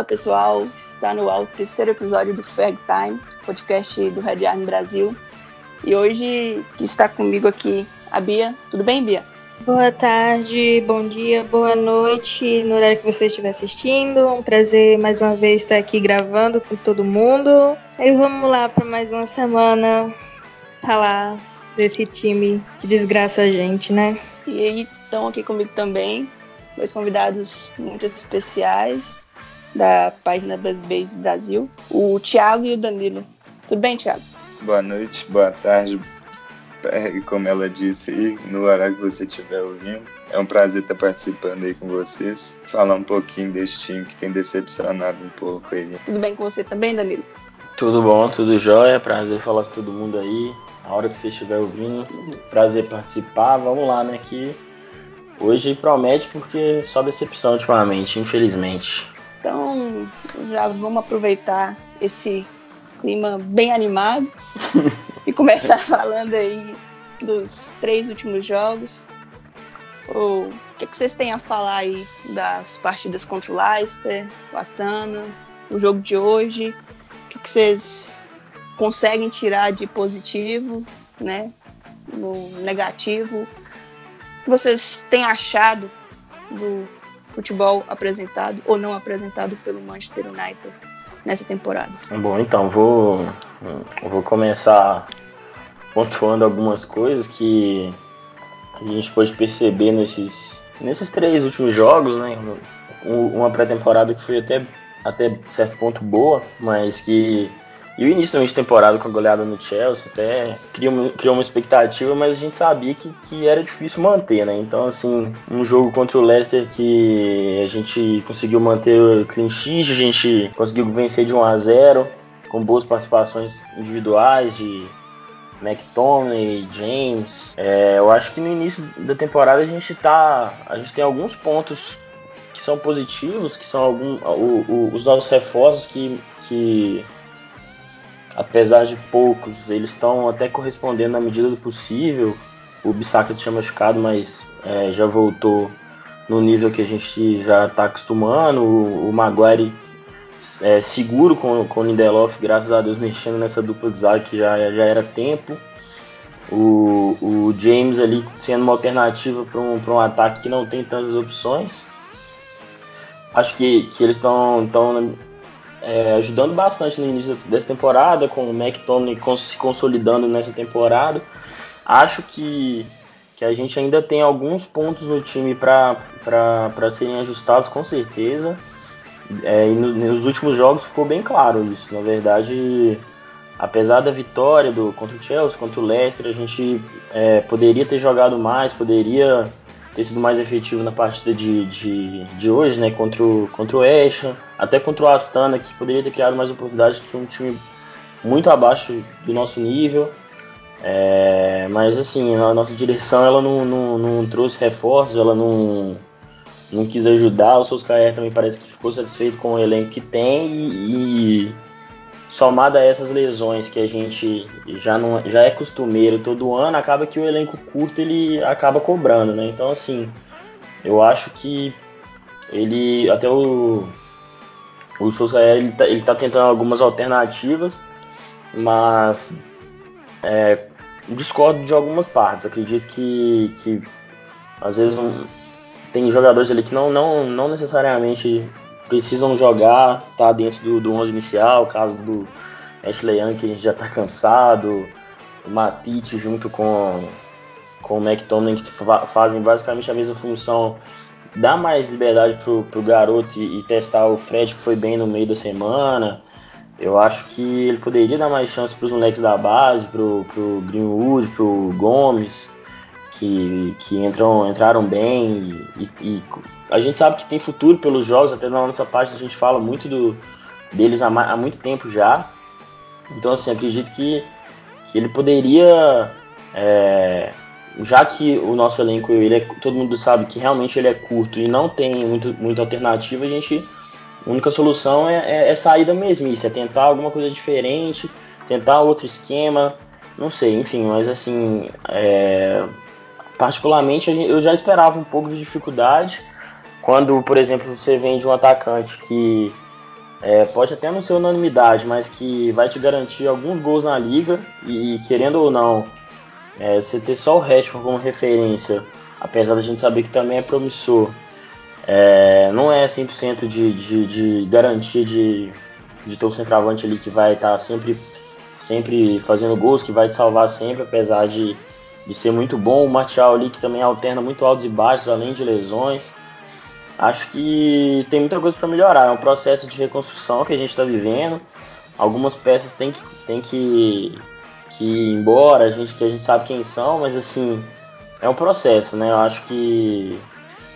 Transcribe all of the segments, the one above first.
Fala pessoal, está no ar o terceiro episódio do Fag Time, podcast do Red Army Brasil. E hoje está comigo aqui a Bia. Tudo bem, Bia? Boa tarde, bom dia, boa noite, no horário que você estiver assistindo. Um prazer mais uma vez estar aqui gravando com todo mundo. E vamos lá para mais uma semana falar desse time que desgraça a gente, né? E aí estão aqui comigo também dois convidados muito especiais da página BuzzBase Brasil, o Thiago e o Danilo. Tudo bem, Thiago? Boa noite, boa tarde. Como ela disse aí, no horário que você estiver ouvindo. É um prazer estar participando aí com vocês. Falar um pouquinho desse time que tem decepcionado um pouco aí. Tudo bem com você também, Danilo? Tudo bom, tudo jóia. Prazer falar com todo mundo aí. A hora que você estiver ouvindo, prazer participar. Vamos lá, né? Que hoje promete porque só decepção ultimamente, infelizmente. Então, já vamos aproveitar esse clima bem animado e começar falando aí dos três últimos jogos. O que, que, vocês têm a falar aí das partidas contra o Leicester, o Astana, o jogo de hoje? O que, que vocês conseguem tirar de positivo, né? No negativo? O que vocês têm achado do futebol apresentado ou não apresentado pelo Manchester United nessa temporada. Bom, então vou vou começar pontuando algumas coisas que a gente pode perceber nesses nesses três últimos jogos, né? Uma pré-temporada que foi até até certo ponto boa, mas que e o início de temporada com a goleada no Chelsea até criou, criou uma expectativa, mas a gente sabia que, que era difícil manter, né? Então, assim, um jogo contra o Leicester que a gente conseguiu manter o clean sheet, a gente conseguiu vencer de 1 a 0 com boas participações individuais de McTominay, James. É, eu acho que no início da temporada a gente tá, a gente tem alguns pontos que são positivos, que são algum, o, o, os nossos reforços que, que apesar de poucos, eles estão até correspondendo na medida do possível. O Bissaka tinha machucado, mas é, já voltou no nível que a gente já está acostumando. O, o Maguire é, seguro com, com o Lindelof, graças a Deus, mexendo nessa dupla de zaga que já, já era tempo. O, o James ali sendo uma alternativa para um, um ataque que não tem tantas opções. Acho que, que eles estão é, ajudando bastante no início dessa temporada, com o McTominay se consolidando nessa temporada. Acho que, que a gente ainda tem alguns pontos no time para serem ajustados, com certeza. É, e no, nos últimos jogos ficou bem claro isso. Na verdade, apesar da vitória do, contra o Chelsea, contra o Leicester, a gente é, poderia ter jogado mais, poderia ter sido mais efetivo na partida de, de, de hoje, né, contra o, contra o Ashton, até contra o Astana, que poderia ter criado mais oportunidades que um time muito abaixo do nosso nível. É, mas assim, a nossa direção ela não, não, não, trouxe reforços, ela não, não quis ajudar. O Solskjaer também parece que ficou satisfeito com o elenco que tem e, e somada a essas lesões que a gente já não já é costumeiro todo ano, acaba que o elenco curto ele acaba cobrando, né? Então assim, eu acho que ele até o o Solskjaer ele tá, ele tá tentando algumas alternativas, mas é, discordo de algumas partes. Acredito que, que às vezes um, tem jogadores ali que não, não, não necessariamente precisam jogar, tá dentro do, do 11 inicial, caso do Ashley Young, que a gente já tá cansado, o Matite junto com, com o McTominay, que fazem basicamente a mesma função, dá mais liberdade pro, pro garoto e, e testar o Fred, que foi bem no meio da semana. Eu acho que ele poderia dar mais chance para os moleques da base, pro, pro Greenwood, pro Gomes, que, que entram, entraram bem e, e, a gente sabe que tem futuro pelos jogos, até na nossa parte a gente fala muito do, deles há, há muito tempo já. Então assim, acredito que, que ele poderia, é, já que o nosso elenco, ele é, todo mundo sabe que realmente ele é curto e não tem muito, muita alternativa, a gente a única solução é, é, é sair da mesmice, é tentar alguma coisa diferente, tentar outro esquema, não sei, enfim, mas assim, é, particularmente eu já esperava um pouco de dificuldade. Quando, por exemplo, você vem de um atacante que é, pode até não ser unanimidade, mas que vai te garantir alguns gols na liga e, querendo ou não, é, você ter só o Rashford como referência, apesar da gente saber que também é promissor, é, não é 100% de, de, de garantia de, de ter um centroavante ali que vai estar tá sempre, sempre fazendo gols, que vai te salvar sempre, apesar de, de ser muito bom. O Martial ali que também alterna muito altos e baixos, além de lesões acho que tem muita coisa para melhorar. É um processo de reconstrução que a gente está vivendo. Algumas peças têm que, têm que, que ir embora, a gente, que a gente sabe quem são, mas assim, é um processo, né? Eu acho que.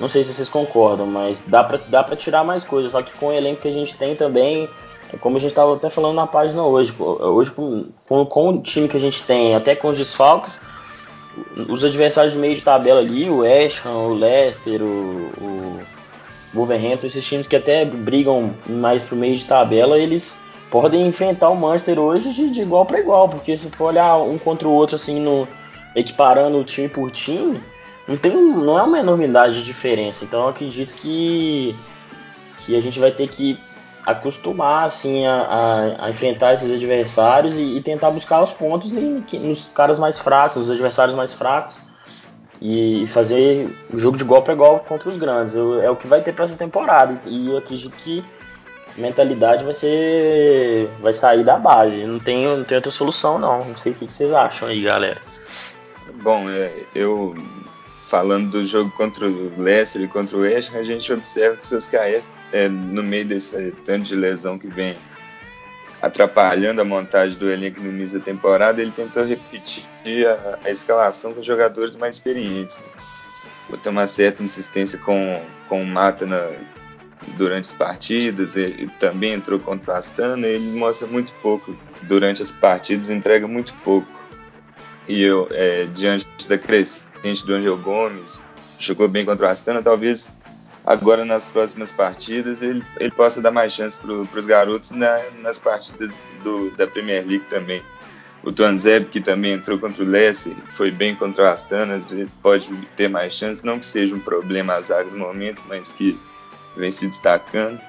Não sei se vocês concordam, mas dá para dá tirar mais coisas. Só que com o elenco que a gente tem também, é como a gente estava até falando na página hoje, hoje com, com, com, o time que a gente tem, até com os desfalques, os adversários de meio de tabela ali, o West Ham, o Leicester, o, o Wolverhampton, esses times que até brigam mais pro meio de tabela, eles podem enfrentar o Manchester hoje de, de igual para igual, porque se for olhar um contra o outro assim no equiparando time por time, não tem não é uma enormidade de diferença. Então eu acredito que que a gente vai ter que acostumar assim a, a, a enfrentar esses adversários e, e, tentar buscar os pontos nos caras mais fracos, nos adversários mais fracos e fazer o jogo de igual para igual contra os grandes. É o que vai ter para essa temporada e eu acredito que a mentalidade vai ser vai sair da base. Não tem, não tem outra solução não. Não sei o que vocês acham aí, galera. Bom, é, eu falando do jogo contra o Leicester e contra o West a gente observa que o Soscaé, é, no meio desse tanto de lesão que vem atrapalhando a montagem do elenco no início da temporada, ele tentou repetir a, a escalação com jogadores mais experientes. Né? Botou uma certa insistência com, com o Mata na, durante as partidas, ele também entrou contra o Astana, ele mostra muito pouco durante as partidas, entrega muito pouco. E eu, é, diante da crescente do Angel Gomes, jogou bem contra o Astana, talvez agora nas próximas partidas ele, ele possa dar mais chance para os garotos na, nas partidas do, da Premier League também. O Tuanzeb, que também entrou contra o Leicester, foi bem contra o Astana, ele pode ter mais chance, não que seja um problema azar no momento, mas que vem se destacando.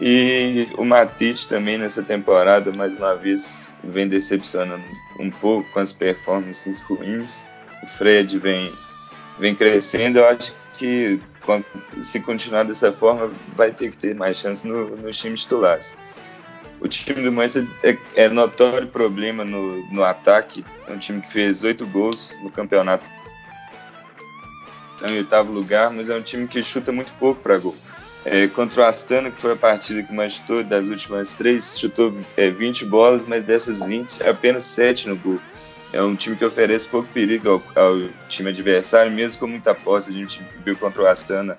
E o Matite também nessa temporada, mais uma vez, vem decepcionando um pouco com as performances ruins. O Fred vem, vem crescendo, eu acho que se continuar dessa forma, vai ter que ter mais chance no, nos times titulares. O time do Manchester é, é notório problema no, no ataque. É um time que fez oito gols no campeonato. Está em oitavo lugar, mas é um time que chuta muito pouco para gol. É, contra o Astana, que foi a partida que mais chutou das últimas três, chutou é, 20 bolas, mas dessas 20, apenas 7 no gol é um time que oferece pouco perigo ao, ao, time adversário, mesmo com muita posse. A gente viu contra o Astana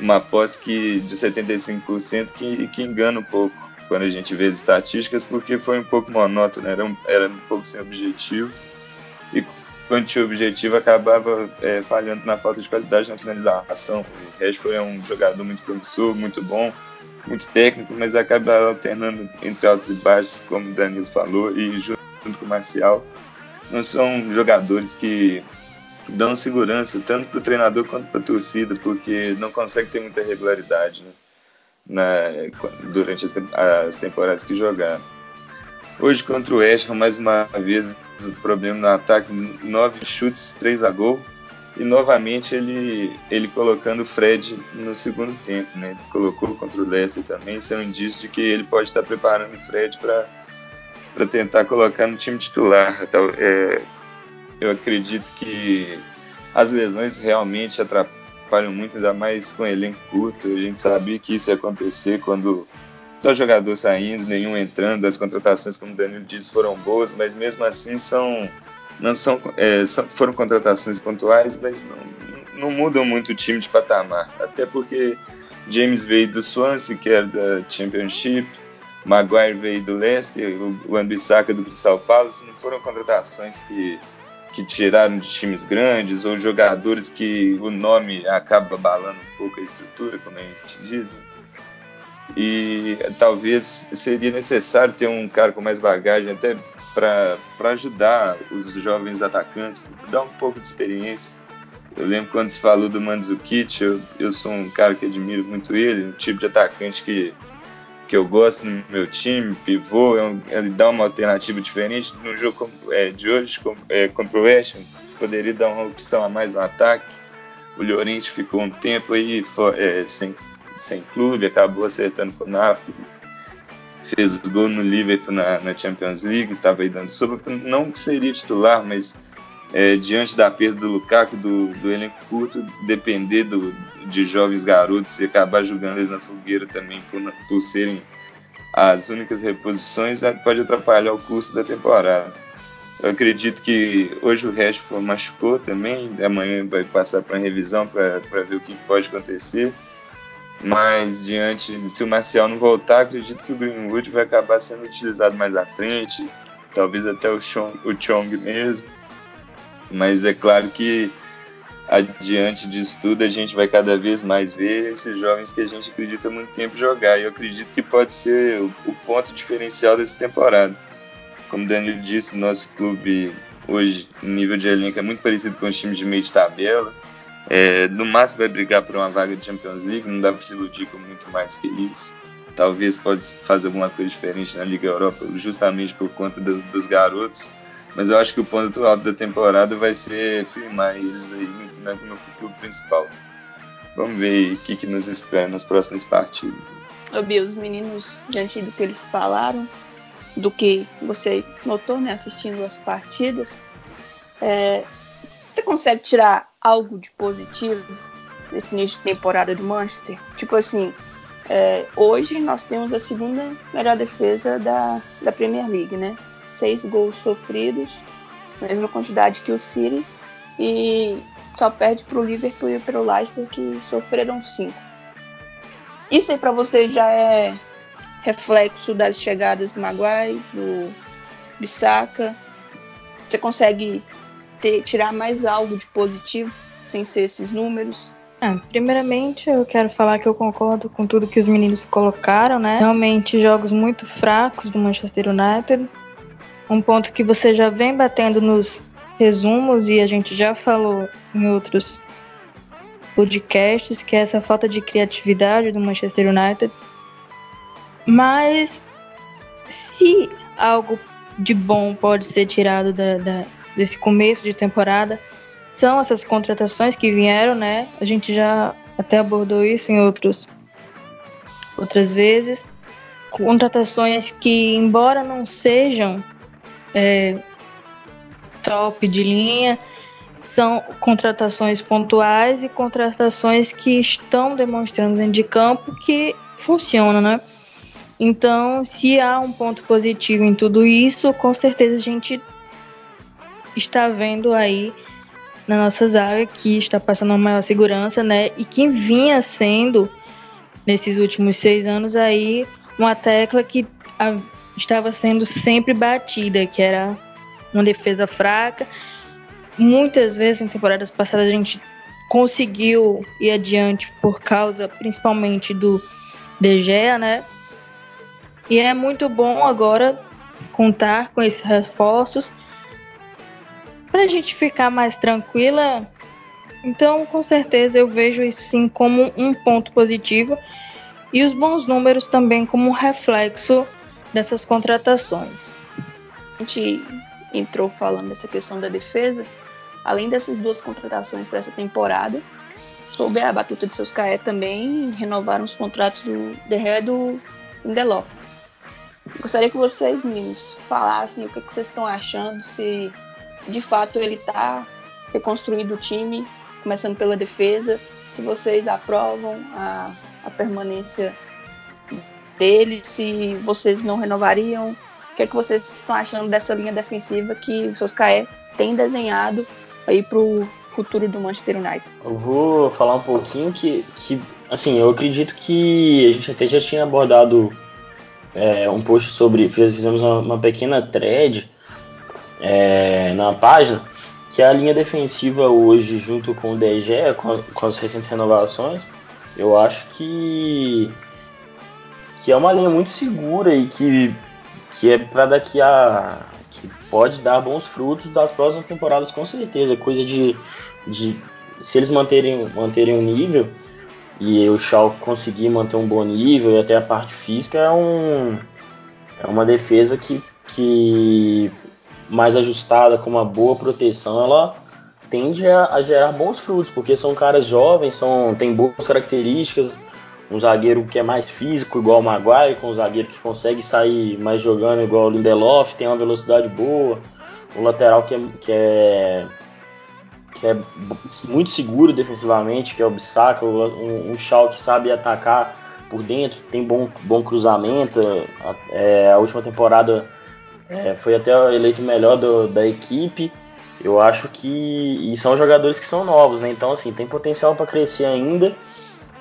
uma posse que, de 75% que, que engana um pouco quando a gente vê as estatísticas, porque foi um pouco monótono, era um, era um pouco sem objetivo. E quando tinha objetivo, acabava é, falhando na falta de qualidade na finalização. O Rashford é um jogador muito promissor, muito bom, muito técnico, mas acaba alternando entre altos e baixos, como o Danilo falou, e junto com o Marcial não são jogadores que dão segurança tanto para o treinador quanto para a torcida, porque não consegue ter muita regularidade né, na, durante as, as, temporadas que jogaram. Hoje contra o West Ham, mais uma vez, o problema no ataque, nove chutes, três a gol, e novamente ele, ele colocando o Fred no segundo tempo, né? colocou contra o Leicester também, isso é um indício de que ele pode estar preparando o Fred para para tentar colocar no time titular. Então, é, eu acredito que as lesões realmente atrapalham muito, ainda mais com elenco curto. A gente sabia que isso ia acontecer quando só jogador saindo, nenhum entrando. As contratações, como o Danilo disse, foram boas, mas mesmo assim são não são, é, são foram contratações pontuais, mas não, não mudam muito o time de patamar. Até porque James veio do Swansea, que era da Championship, Maguire veio do Leicester, o Ambissaca do Crystal Palace, não foram contratações que, que tiraram de times grandes ou jogadores que o nome acaba abalando um pouco a estrutura, como a gente diz. E talvez seria necessário ter um cara com mais bagagem até para ajudar os jovens atacantes, dar um pouco de experiência. Eu lembro quando se falou do Mandzukic, eu, eu sou um cara que admiro muito ele, um tipo de atacante que que eu gosto no meu time, pivô, é ele dá uma alternativa diferente. No jogo é, de hoje é, contra o West poderia dar uma opção a mais no ataque. O Llorente ficou um tempo aí é, sem, sem clube, acabou acertando com o Napoli. Fez gol no Liverpool na, na Champions League, estava aí dando sobre. Não que seria titular, mas é, diante da perda do Lukaku, do, do elenco curto, depender do, de jovens garotos e acabar jogando eles na fogueira também por, por serem as únicas reposições, pode atrapalhar o curso da temporada. Eu acredito que hoje o Rashford machucou também, amanhã vai passar para revisão para ver o que pode acontecer. Mas diante, se o Marcial não voltar, acredito que o Greenwood vai acabar sendo utilizado mais à frente, talvez até o Chong, o Chong mesmo. Mas é claro que adiante disso tudo a gente vai cada vez mais ver esses jovens que a gente acredita muito tempo jogar. E eu acredito que pode ser o, o ponto diferencial dessa temporada. Como o Danilo disse, nosso clube hoje, nível de elenco, é muito parecido com os times de meio de tabela. É, no máximo vai brigar por uma vaga de Champions League, não dá para se iludir com muito mais que isso. Talvez possa fazer alguma coisa diferente na Liga Europa, justamente por conta do, dos garotos. Mas eu acho que o ponto alto da temporada vai ser firmar eles aí no, no clube principal. Vamos ver o que, que nos espera nas próximas partidas. Ô, os meninos, diante do que eles falaram, do que você notou né, assistindo as partidas, é, você consegue tirar algo de positivo nesse início de temporada do Manchester? Tipo assim, é, hoje nós temos a segunda melhor defesa da, da Premier League, né? Seis gols sofridos, mesma quantidade que o City, e só perde para o Liverpool e para o Leicester, que sofreram cinco. Isso aí para você já é reflexo das chegadas do Maguire, do Bissaka? Você consegue ter, tirar mais algo de positivo sem ser esses números? Ah, primeiramente, eu quero falar que eu concordo com tudo que os meninos colocaram, né? Realmente, jogos muito fracos do Manchester United. Um ponto que você já vem batendo nos resumos e a gente já falou em outros podcasts, que é essa falta de criatividade do Manchester United. Mas se algo de bom pode ser tirado da, da, desse começo de temporada, são essas contratações que vieram, né? A gente já até abordou isso em outros, outras vezes. Contratações que, embora não sejam é, top de linha, são contratações pontuais e contratações que estão demonstrando dentro de campo que funcionam, né? Então, se há um ponto positivo em tudo isso, com certeza a gente está vendo aí na nossa zaga que está passando uma maior segurança, né? E que vinha sendo nesses últimos seis anos aí uma tecla que estava sendo sempre batida, que era uma defesa fraca. Muitas vezes em temporadas passadas a gente conseguiu ir adiante por causa principalmente do De Gea, né? E é muito bom agora contar com esses reforços para a gente ficar mais tranquila. Então, com certeza, eu vejo isso sim como um ponto positivo e os bons números também como um reflexo dessas contratações. A gente entrou falando dessa questão da defesa, além dessas duas contratações para essa temporada, sob a batuta de seus caé também renovaram os contratos do Derré do Lindelof. Gostaria que vocês, meninos, falassem o que, que vocês estão achando, se de fato ele está reconstruindo o time, começando pela defesa, se vocês aprovam a, a permanência dele, se vocês não renovariam, o que, é que vocês estão achando dessa linha defensiva que o Solskjaer tem desenhado aí para o futuro do Manchester United? Eu vou falar um pouquinho que, que, assim, eu acredito que a gente até já tinha abordado é, um post sobre. Fizemos uma, uma pequena thread é, na página, que a linha defensiva hoje, junto com o DG, com, com as recentes renovações, eu acho que, que é uma linha muito segura e que, que é para daqui a. que pode dar bons frutos das próximas temporadas, com certeza. Coisa de. de se eles manterem, manterem o nível, e o Shaw conseguir manter um bom nível e até a parte física é, um, é uma defesa que, que mais ajustada com uma boa proteção ela tende a, a, gerar bons frutos porque são caras jovens são tem boas características um zagueiro que é mais físico igual o Maguire com um zagueiro que consegue sair mais jogando igual o Lindelof tem uma velocidade boa um lateral que é, que é que é muito seguro defensivamente, que é o Bissaka, um, um Shaw que sabe atacar por dentro, tem bom, bom cruzamento. É, a última temporada é, foi até eleito melhor do, da equipe. Eu acho que. E são jogadores que são novos, né? Então, assim, tem potencial para crescer ainda.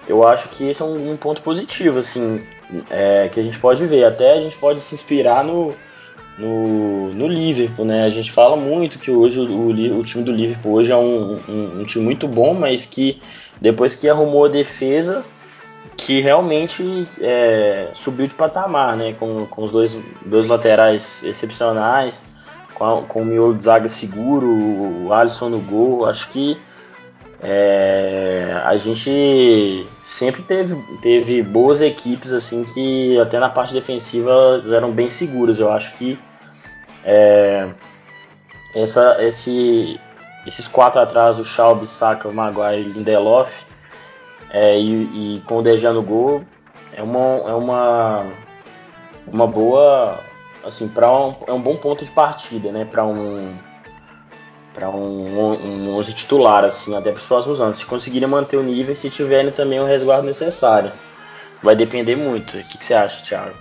Eu acho que esse é um, um ponto positivo, assim, é, que a gente pode ver. Até a gente pode se inspirar no, no, no Liverpool, né? A gente fala muito que hoje o, o, o time do Liverpool hoje é um, um, um, time muito bom, mas que depois que arrumou a defesa, que realmente é, subiu de patamar, né? Com, com os dois, dois laterais excepcionais, com, a, com o miolo de zaga seguro, o Alisson no gol, acho que é, a gente sempre teve, teve boas equipes assim que até na parte defensiva eram bem seguras. Eu acho que é, essa, esse, esses quatro atrás, o Schaub, Saka, Maguire e Lindelof, é, e, e, com o Dejan no gol, é uma, é uma, uma boa, assim, um, é um bom ponto de partida, né, para um para um, um 11 titular, assim, até para os próximos anos. Se conseguirem manter o nível e se tiverem também o resguardo necessário. Vai depender muito. O que, que você acha, Thiago?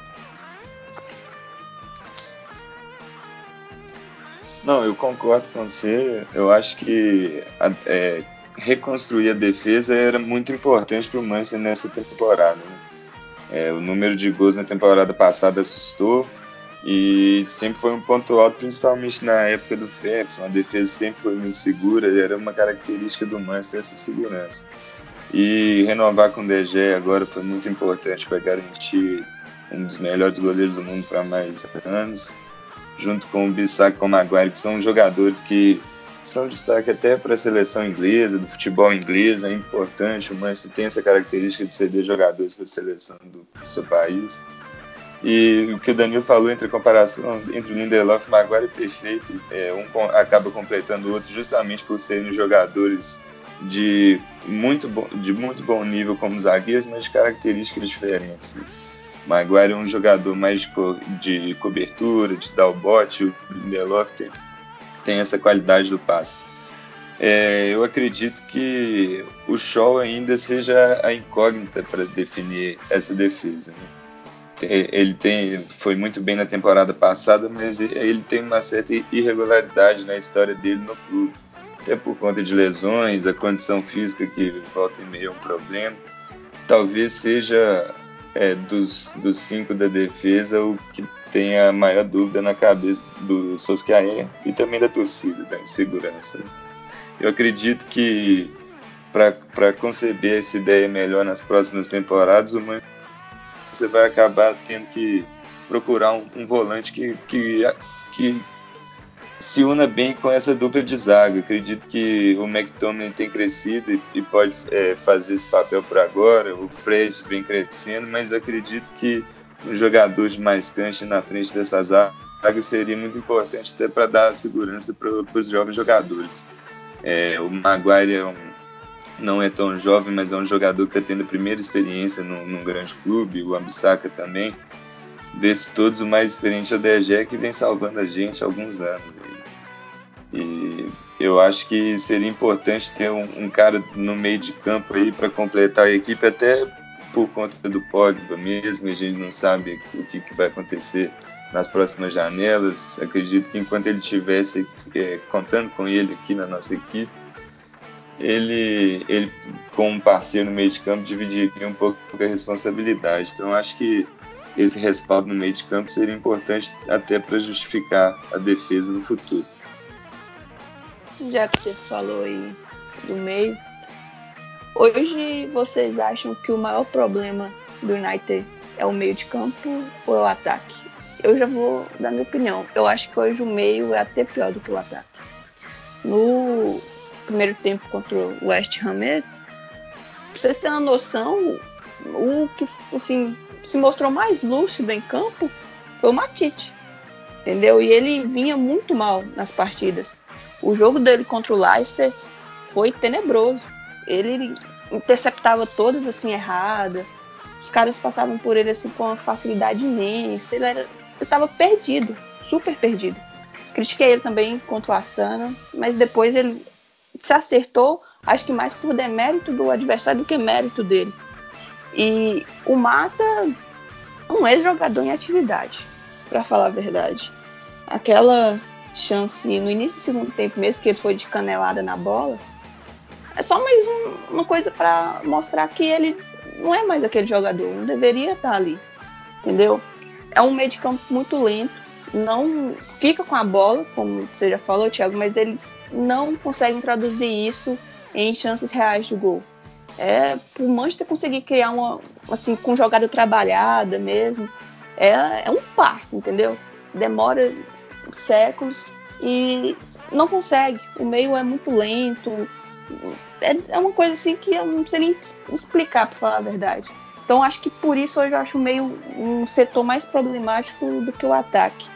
Não, eu concordo com você. Eu acho que é, reconstruir a defesa era muito importante para o Manchester nessa temporada. Né? É, o número de gols na temporada passada assustou. E sempre foi um ponto alto, principalmente na época do Ferguson. A defesa sempre foi muito segura, era uma característica do Manchester essa segurança. E renovar com o DG agora foi muito importante para garantir um dos melhores goleiros do mundo para mais anos, junto com o Bissac e o Maguire, que são jogadores que são destaque até para a seleção inglesa, do futebol inglês, é importante. O Manchester tem essa característica de ceder jogadores para a seleção do seu país. E o que o Danilo falou entre a comparação entre o Lindelof e Maguire é perfeito. É, um acaba completando o outro justamente por serem jogadores de muito, bom, de muito bom nível como zagueiros, mas de características diferentes. Maguire é um jogador mais de, co de cobertura, de dar o bote, o Lindelof tem, tem essa qualidade do passe. É, eu acredito que o Shaw ainda seja a incógnita para definir essa defesa. Né? Ele tem foi muito bem na temporada passada, mas ele tem uma certa irregularidade na história dele no clube, até por conta de lesões, a condição física que volta e meio é um problema. Talvez seja é, dos, dos cinco da defesa o que tem a maior dúvida na cabeça do Soscaé e também da torcida, da insegurança. Eu acredito que para conceber essa ideia melhor nas próximas temporadas, o Manchester você vai acabar tendo que procurar um, um volante que, que, que se una bem com essa dupla de zaga. Acredito que o McTominay tem crescido e, e pode é, fazer esse papel por agora. O Fred vem crescendo, mas acredito que um jogador de mais cancha na frente dessa zaga seria muito importante até para dar segurança para os jovens jogadores. É, o Maguire é um não é tão jovem, mas é um jogador que está tendo a primeira experiência num, num grande clube, o Ambissaca também. Desses todos, o mais experiente é o DG, que vem salvando a gente há alguns anos. E, e eu acho que seria importante ter um, um cara no meio de campo aí para completar a equipe, até por conta do Pogba mesmo, a gente não sabe o que, que vai acontecer nas próximas janelas. Acredito que enquanto ele estivesse é, contando com ele aqui na nossa equipe, ele, ele com um parceiro no meio de campo, dividiria um pouco a responsabilidade. Então, acho que esse respaldo no meio de campo seria importante até para justificar a defesa no futuro. Já que você falou aí do meio, hoje vocês acham que o maior problema do United é o meio de campo ou é o ataque? Eu já vou dar minha opinião. Eu acho que hoje o meio é até pior do que o ataque. No primeiro tempo contra o West Ham mesmo, vocês terem uma noção, o que assim, se mostrou mais lúcido em campo foi o Matite. Entendeu? E ele vinha muito mal nas partidas. O jogo dele contra o Leicester foi tenebroso. Ele interceptava todas assim errada. Os caras passavam por ele assim com uma facilidade imensa. Ele era, estava perdido, super perdido. Critiquei ele também contra o Astana, mas depois ele se acertou, acho que mais por demérito do adversário do que mérito dele. E o Mata um ex-jogador em atividade, para falar a verdade. Aquela chance no início do segundo tempo, mesmo que ele foi de canelada na bola, é só mais um, uma coisa para mostrar que ele não é mais aquele jogador, não deveria estar ali, entendeu? É um meio de campo muito lento, não fica com a bola, como você já falou, Thiago, mas eles não conseguem traduzir isso em chances reais de gol. É, o Manchester conseguir criar uma, assim, com jogada trabalhada mesmo, é, é um parto, entendeu? Demora séculos e não consegue. O meio é muito lento. É, é uma coisa assim que eu não sei nem explicar, para falar a verdade. Então acho que por isso hoje eu acho meio um setor mais problemático do que o ataque.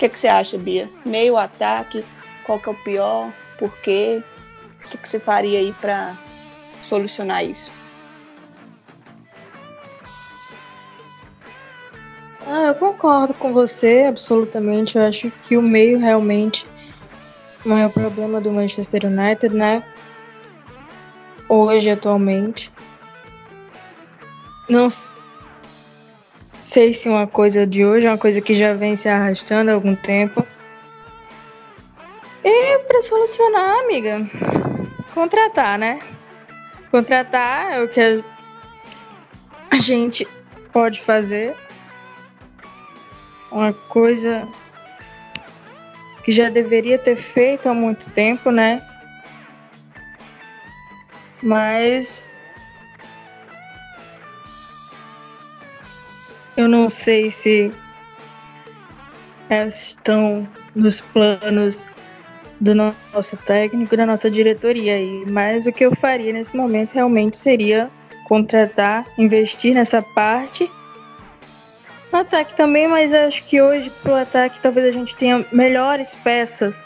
Que, que você acha, Bia? Meio ataque, qual que é o pior? Por quê? O que, que você faria aí para solucionar isso? Ah, eu concordo com você, absolutamente. Eu acho que o meio realmente não é o problema do Manchester United, né? Hoje, atualmente. Não sei se uma coisa de hoje é uma coisa que já vem se arrastando há algum tempo. E para solucionar, amiga, contratar, né? Contratar é o que a gente pode fazer. Uma coisa que já deveria ter feito há muito tempo, né? Mas eu não sei se estão nos planos do nosso técnico, da nossa diretoria aí. Mas o que eu faria nesse momento realmente seria contratar, investir nessa parte. No ataque também, mas acho que hoje pro ataque talvez a gente tenha melhores peças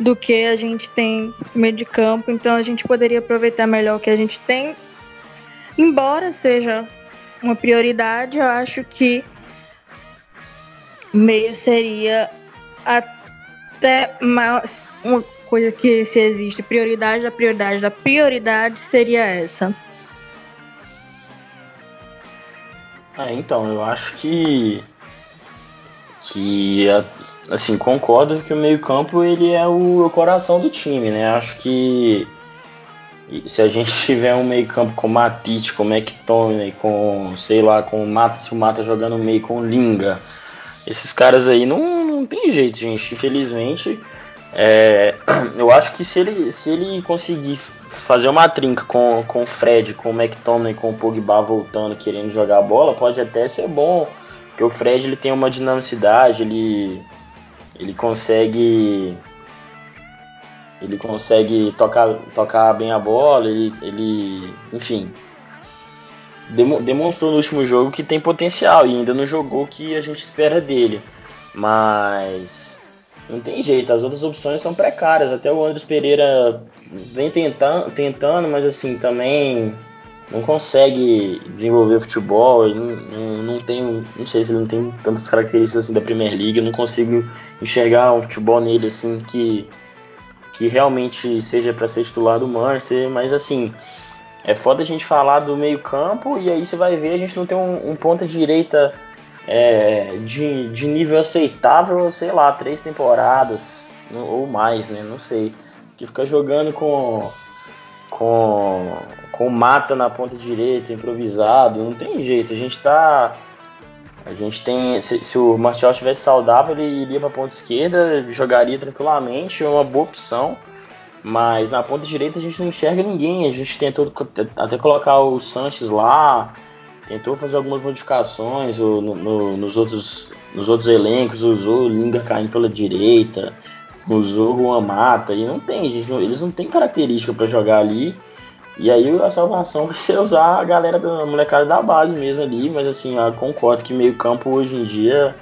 do que a gente tem no meio de campo, então a gente poderia aproveitar melhor o que a gente tem. Embora seja uma prioridade, eu acho que meio seria até mais uma coisa que se existe prioridade da prioridade da prioridade seria essa. É, então, eu acho que que assim, concordo que o meio-campo ele é o, o, coração do time, né? Acho que se a gente tiver um meio-campo com Matite, com McTominay, com, sei lá, com Mata, se o Mata jogando meio com Linga, esses caras aí não, não tem jeito, gente. Infelizmente, é, eu acho que se ele, se ele conseguir fazer uma trinca com, com o Fred, com o McTominay, com o Pogba voltando, querendo jogar a bola, pode até ser bom, porque o Fred ele tem uma dinamicidade, ele, ele consegue ele consegue tocar, tocar bem a bola, ele, ele enfim, demonstrou no último jogo que tem potencial e ainda não jogou o que a gente espera dele, mas não tem jeito, as outras opções são precárias. Até o Andres Pereira vem tentando, tentando mas assim, também não consegue desenvolver futebol. Não, não, não, tem, não sei se ele não tem tantas características assim da Premier League. Eu não consigo enxergar um futebol nele assim que, que realmente seja para ser titular do Manchester. Mas assim, é foda a gente falar do meio-campo e aí você vai ver a gente não tem um, um ponta direita é, de, de nível aceitável, sei lá, três temporadas ou mais, né? Não sei. Que fica jogando com com com mata na ponta direita, improvisado, não tem jeito. A gente tá a gente tem se, se o Martial estivesse saudável, ele iria para ponta esquerda, jogaria tranquilamente, é uma boa opção. Mas na ponta direita a gente não enxerga ninguém. A gente tentou até colocar o Sanches lá, tentou fazer algumas modificações no, no, nos, outros, nos outros elencos, usou o Linga caindo pela direita, usou o Juan Mata, e não tem, gente, eles não têm característica para jogar ali. E aí a salvação vai ser usar a galera da molecada da base mesmo ali, mas assim, eu concordo que meio campo hoje em dia,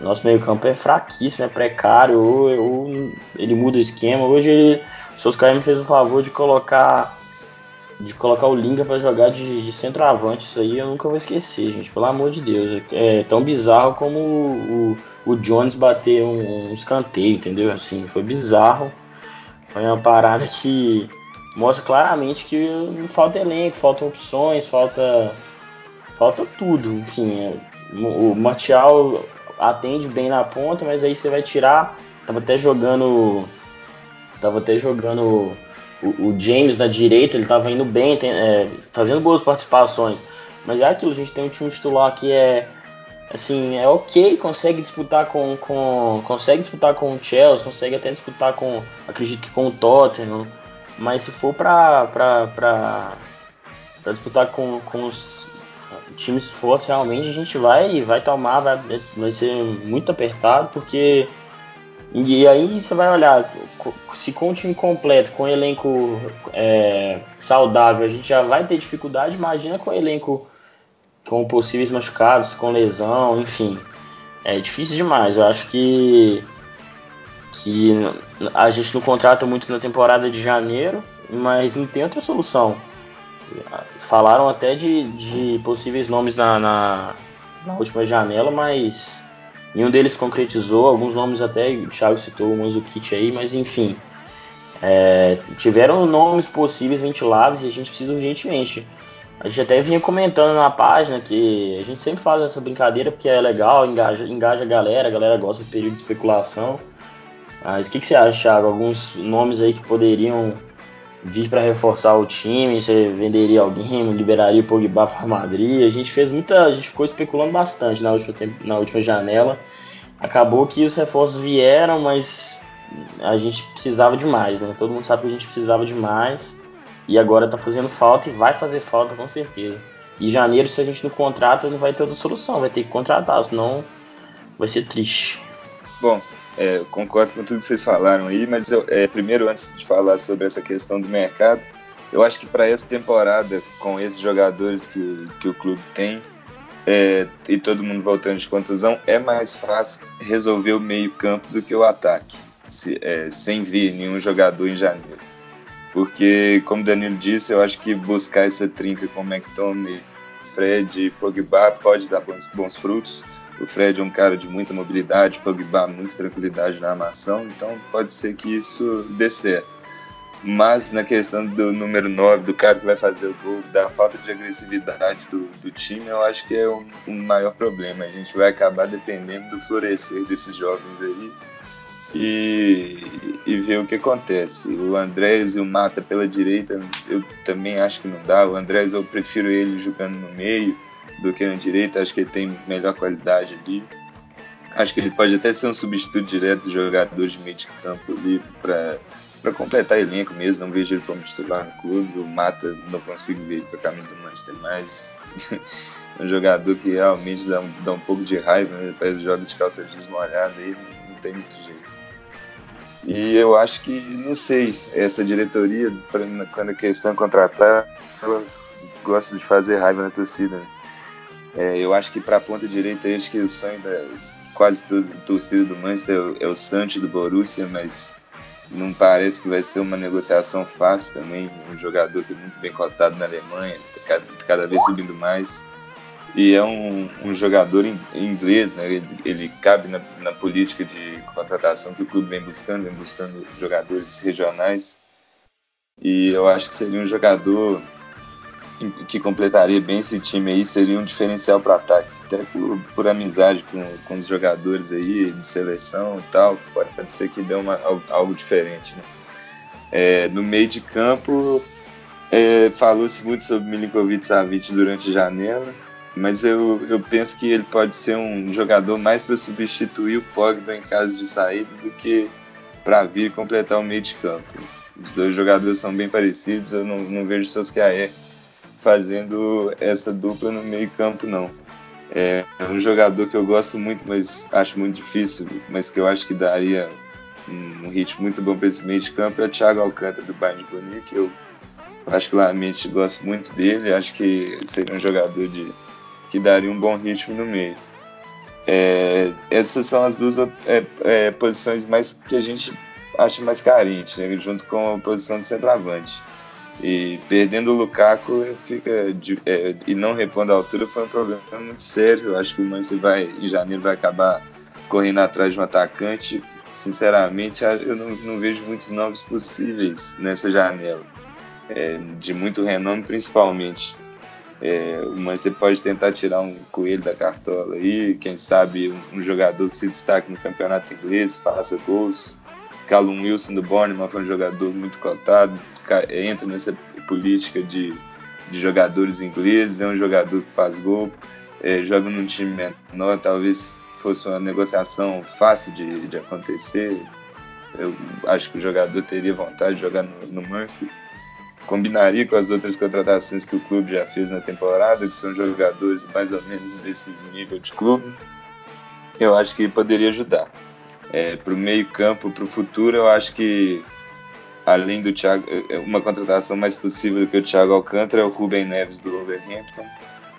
nosso meio campo é fraquíssimo, é precário, ou, ou ele muda o esquema. Hoje ele, o Soscaia me fez o favor de colocar de colocar o Linga para jogar de, de, centroavante, isso aí eu nunca vou esquecer, gente, pelo amor de Deus. É tão bizarro como o, o, o Jones bater um, um escanteio, entendeu? Assim, foi bizarro. Foi uma parada que mostra claramente que falta elenco, faltam opções, falta falta tudo. Enfim, é, o Martial atende bem na ponta, mas aí você vai tirar. Tava até jogando. Tava até jogando o, o James na direita, ele tava indo bem, tem, é, fazendo boas participações. Mas é aquilo, a gente tem um time titular que é assim, é ok, consegue disputar com, com consegue disputar com o Chelsea, consegue até disputar com, acredito que com o Tottenham, mas se for para para disputar com, com os times fortes realmente a gente vai vai tomar, vai, vai ser muito apertado porque e aí você vai olhar, se com o time completo, com o elenco é, saudável, a gente já vai ter dificuldade, imagina com o elenco com possíveis machucados, com lesão, enfim. É difícil demais. Eu acho que, que a gente não contrata muito na temporada de janeiro, mas não tem outra solução. Falaram até de, de possíveis nomes na, na, na última janela, mas Nenhum deles concretizou, alguns nomes até o Thiago citou o Manzukic aí, mas enfim. É, tiveram nomes possíveis ventilados e a gente precisa urgentemente. A gente até vinha comentando na página que a gente sempre faz essa brincadeira porque é legal, engaja, engaja a galera, a galera gosta do período de especulação. Mas o que, que você acha, Thiago? Alguns nomes aí que poderiam vir para reforçar o time, você venderia alguém, liberaria o Pogba para Madrid. A gente fez muita, a gente ficou especulando bastante na última, na última janela. Acabou que os reforços vieram, mas a gente precisava de mais, né? Todo mundo sabe que a gente precisava de mais e agora tá fazendo falta e vai fazer falta com certeza. E janeiro, se a gente não contrata, não vai ter outra solução, vai ter que contratar, senão vai ser triste. Bom, é, concordo com tudo que vocês falaram aí, mas eu, é, primeiro, antes de falar sobre essa questão do mercado, eu acho que para essa temporada, com esses jogadores que, que o clube tem, é, e todo mundo voltando de contusão, é mais fácil resolver o meio-campo do que o ataque, se, é, sem vir nenhum jogador em janeiro. Porque, como o Danilo disse, eu acho que buscar essa trinca com McTominay, Fred e Pogba pode dar bons, bons frutos o Fred é um cara de muita mobilidade, Pogba muita tranquilidade na armação, então pode ser que isso dê certo. Mas na questão do número 9, do cara que vai fazer o gol, da falta de agressividade do, do time, eu acho que é um, maior problema. A gente vai acabar dependendo do florescer desses jovens aí e, e ver o que acontece. O Andrés e o Mata pela direita, eu também acho que não dá. O Andrés eu prefiro ele jogando no meio do que na direita. Acho que ele tem melhor qualidade ali. Acho que ele pode até ser um substituto direto do jogador de meio de campo ali para para completar elenco mesmo. Não vejo ele como titular no clube. O Mata não consigo ver ele com a do Manchester, mas é um jogador que realmente dá um, dá um pouco de raiva. Né? Parece joga de calça desmolhada aí, não tem muito jeito. E eu acho que, não sei, essa diretoria, quando a questão é contratar, ela gosta de fazer raiva na torcida. Né? É, eu acho que para a ponta direita, acho que o sonho da quase toda torcida do Manchester é o, é do Borussia, mas não parece que vai ser uma negociação fácil também. Um jogador que é muito bem cotado na Alemanha, cada, cada vez subindo mais. E é um, um jogador in, inglês, né? Ele, ele cabe na, na, política de contratação que o clube vem buscando, vem buscando jogadores regionais. E eu acho que seria um jogador que completaria bem esse time aí seria um diferencial para ataque, até por, por amizade com, com, os jogadores aí de seleção e tal, pode, pode ser que dê uma, algo diferente. Né? É, no meio de campo, é, falou-se muito sobre Milinkovic Savic durante a janela, mas eu, eu penso que ele pode ser um jogador mais para substituir o Pogba em caso de saída do que para vir completar o meio de campo. Os dois jogadores são bem parecidos, eu não, não vejo seus que é fazendo essa dupla no meio campo, não. É um jogador que eu gosto muito, mas acho muito difícil, mas que eu acho que daria um ritmo muito bom para esse meio de campo é o Thiago Alcântara do Bayern de Munique. Eu particularmente gosto muito dele, acho que seria um jogador de, que daria um bom ritmo no meio. É, essas são as duas é, é, posições mais que a gente acha mais carente, né, junto com a posição de centroavante. E perdendo o Lukaku fica de, é, e não repondo a altura foi um problema muito sério. Eu acho que o Manchester vai em janeiro vai acabar correndo atrás de um atacante. Sinceramente, eu não, não vejo muitos nomes possíveis nessa janela, é, de muito renome principalmente. É, o Manchester pode tentar tirar um coelho da cartola aí, quem sabe um, um jogador que se destaque no campeonato inglês, faça gols. Callum Wilson do Bournemouth foi um jogador muito cotado, entra nessa política de, de jogadores ingleses, é um jogador que faz gol, é, joga num time menor, talvez fosse uma negociação fácil de, de acontecer. Eu acho que o jogador teria vontade de jogar no, no Manchester. Combinaria com as outras contratações que o clube já fez na temporada, que são jogadores mais ou menos desse nível de clube. Eu acho que poderia ajudar é, para o meio campo, para o futuro, eu acho que além do Thiago, é, é, uma contratação mais possível do que o Thiago Alcântara é o Ruben Neves do Wolverhampton,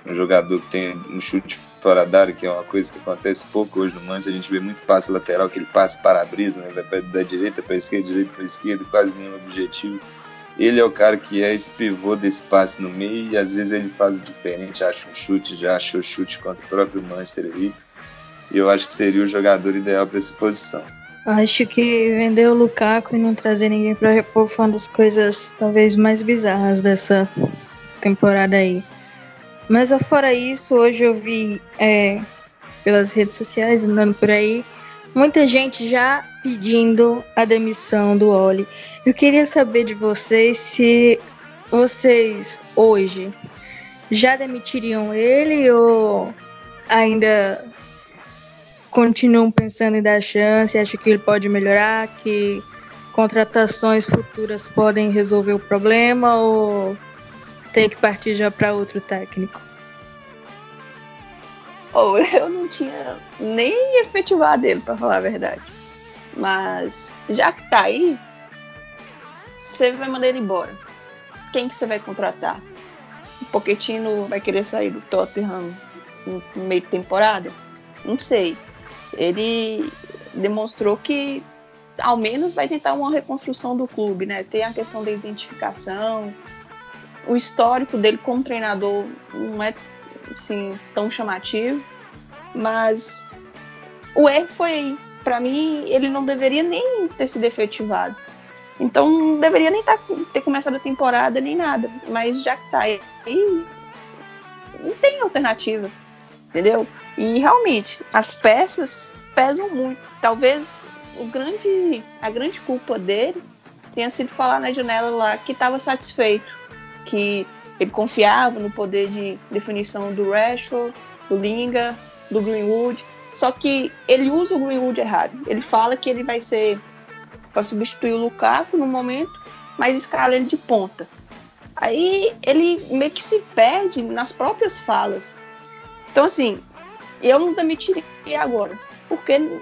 um jogador que tem um chute fora da área, que é uma coisa que acontece pouco hoje no Manchester. A gente vê muito passe lateral, que ele passa para a brisa, né? vai da direita para a esquerda, direita para a esquerda, quase nenhum objetivo. Ele é o cara que é esse pivô desse passe no meio e às vezes ele faz o diferente, acha um chute, já achou chute contra o próprio Manchester aí. E eu acho que seria o jogador ideal para essa posição. Acho que vender o Lukaku e não trazer ninguém para repor foi uma das coisas talvez mais bizarras dessa temporada aí. Mas fora isso, hoje eu vi é, pelas redes sociais, andando por aí, muita gente já pedindo a demissão do Oli. Eu queria saber de vocês se vocês hoje já demitiriam ele ou ainda continuam pensando em dar chance, acham que ele pode melhorar, que contratações futuras podem resolver o problema ou tem que partir já para outro técnico? Oh, eu não tinha nem efetivado ele, para falar a verdade. Mas já que tá aí, você vai mandar ele embora. Quem que você vai contratar? O Pochettino vai querer sair do Tottenham no meio de temporada? Não sei ele demonstrou que ao menos vai tentar uma reconstrução do clube, né? Tem a questão da identificação, o histórico dele como treinador não é assim tão chamativo, mas o erro foi, para mim, ele não deveria nem ter sido efetivado. Então não deveria nem tá, ter começado a temporada nem nada, mas já que tá aí, não tem alternativa, entendeu? E realmente, as peças pesam muito. Talvez o grande, a grande culpa dele tenha sido falar na janela lá que estava satisfeito, que ele confiava no poder de definição do Rashford, do Linga, do Greenwood. Só que ele usa o Greenwood errado. Ele fala que ele vai ser para substituir o Lukaku no momento, mas escala ele de ponta. Aí ele meio que se perde nas próprias falas. Então, assim, eu não demitiria agora, porque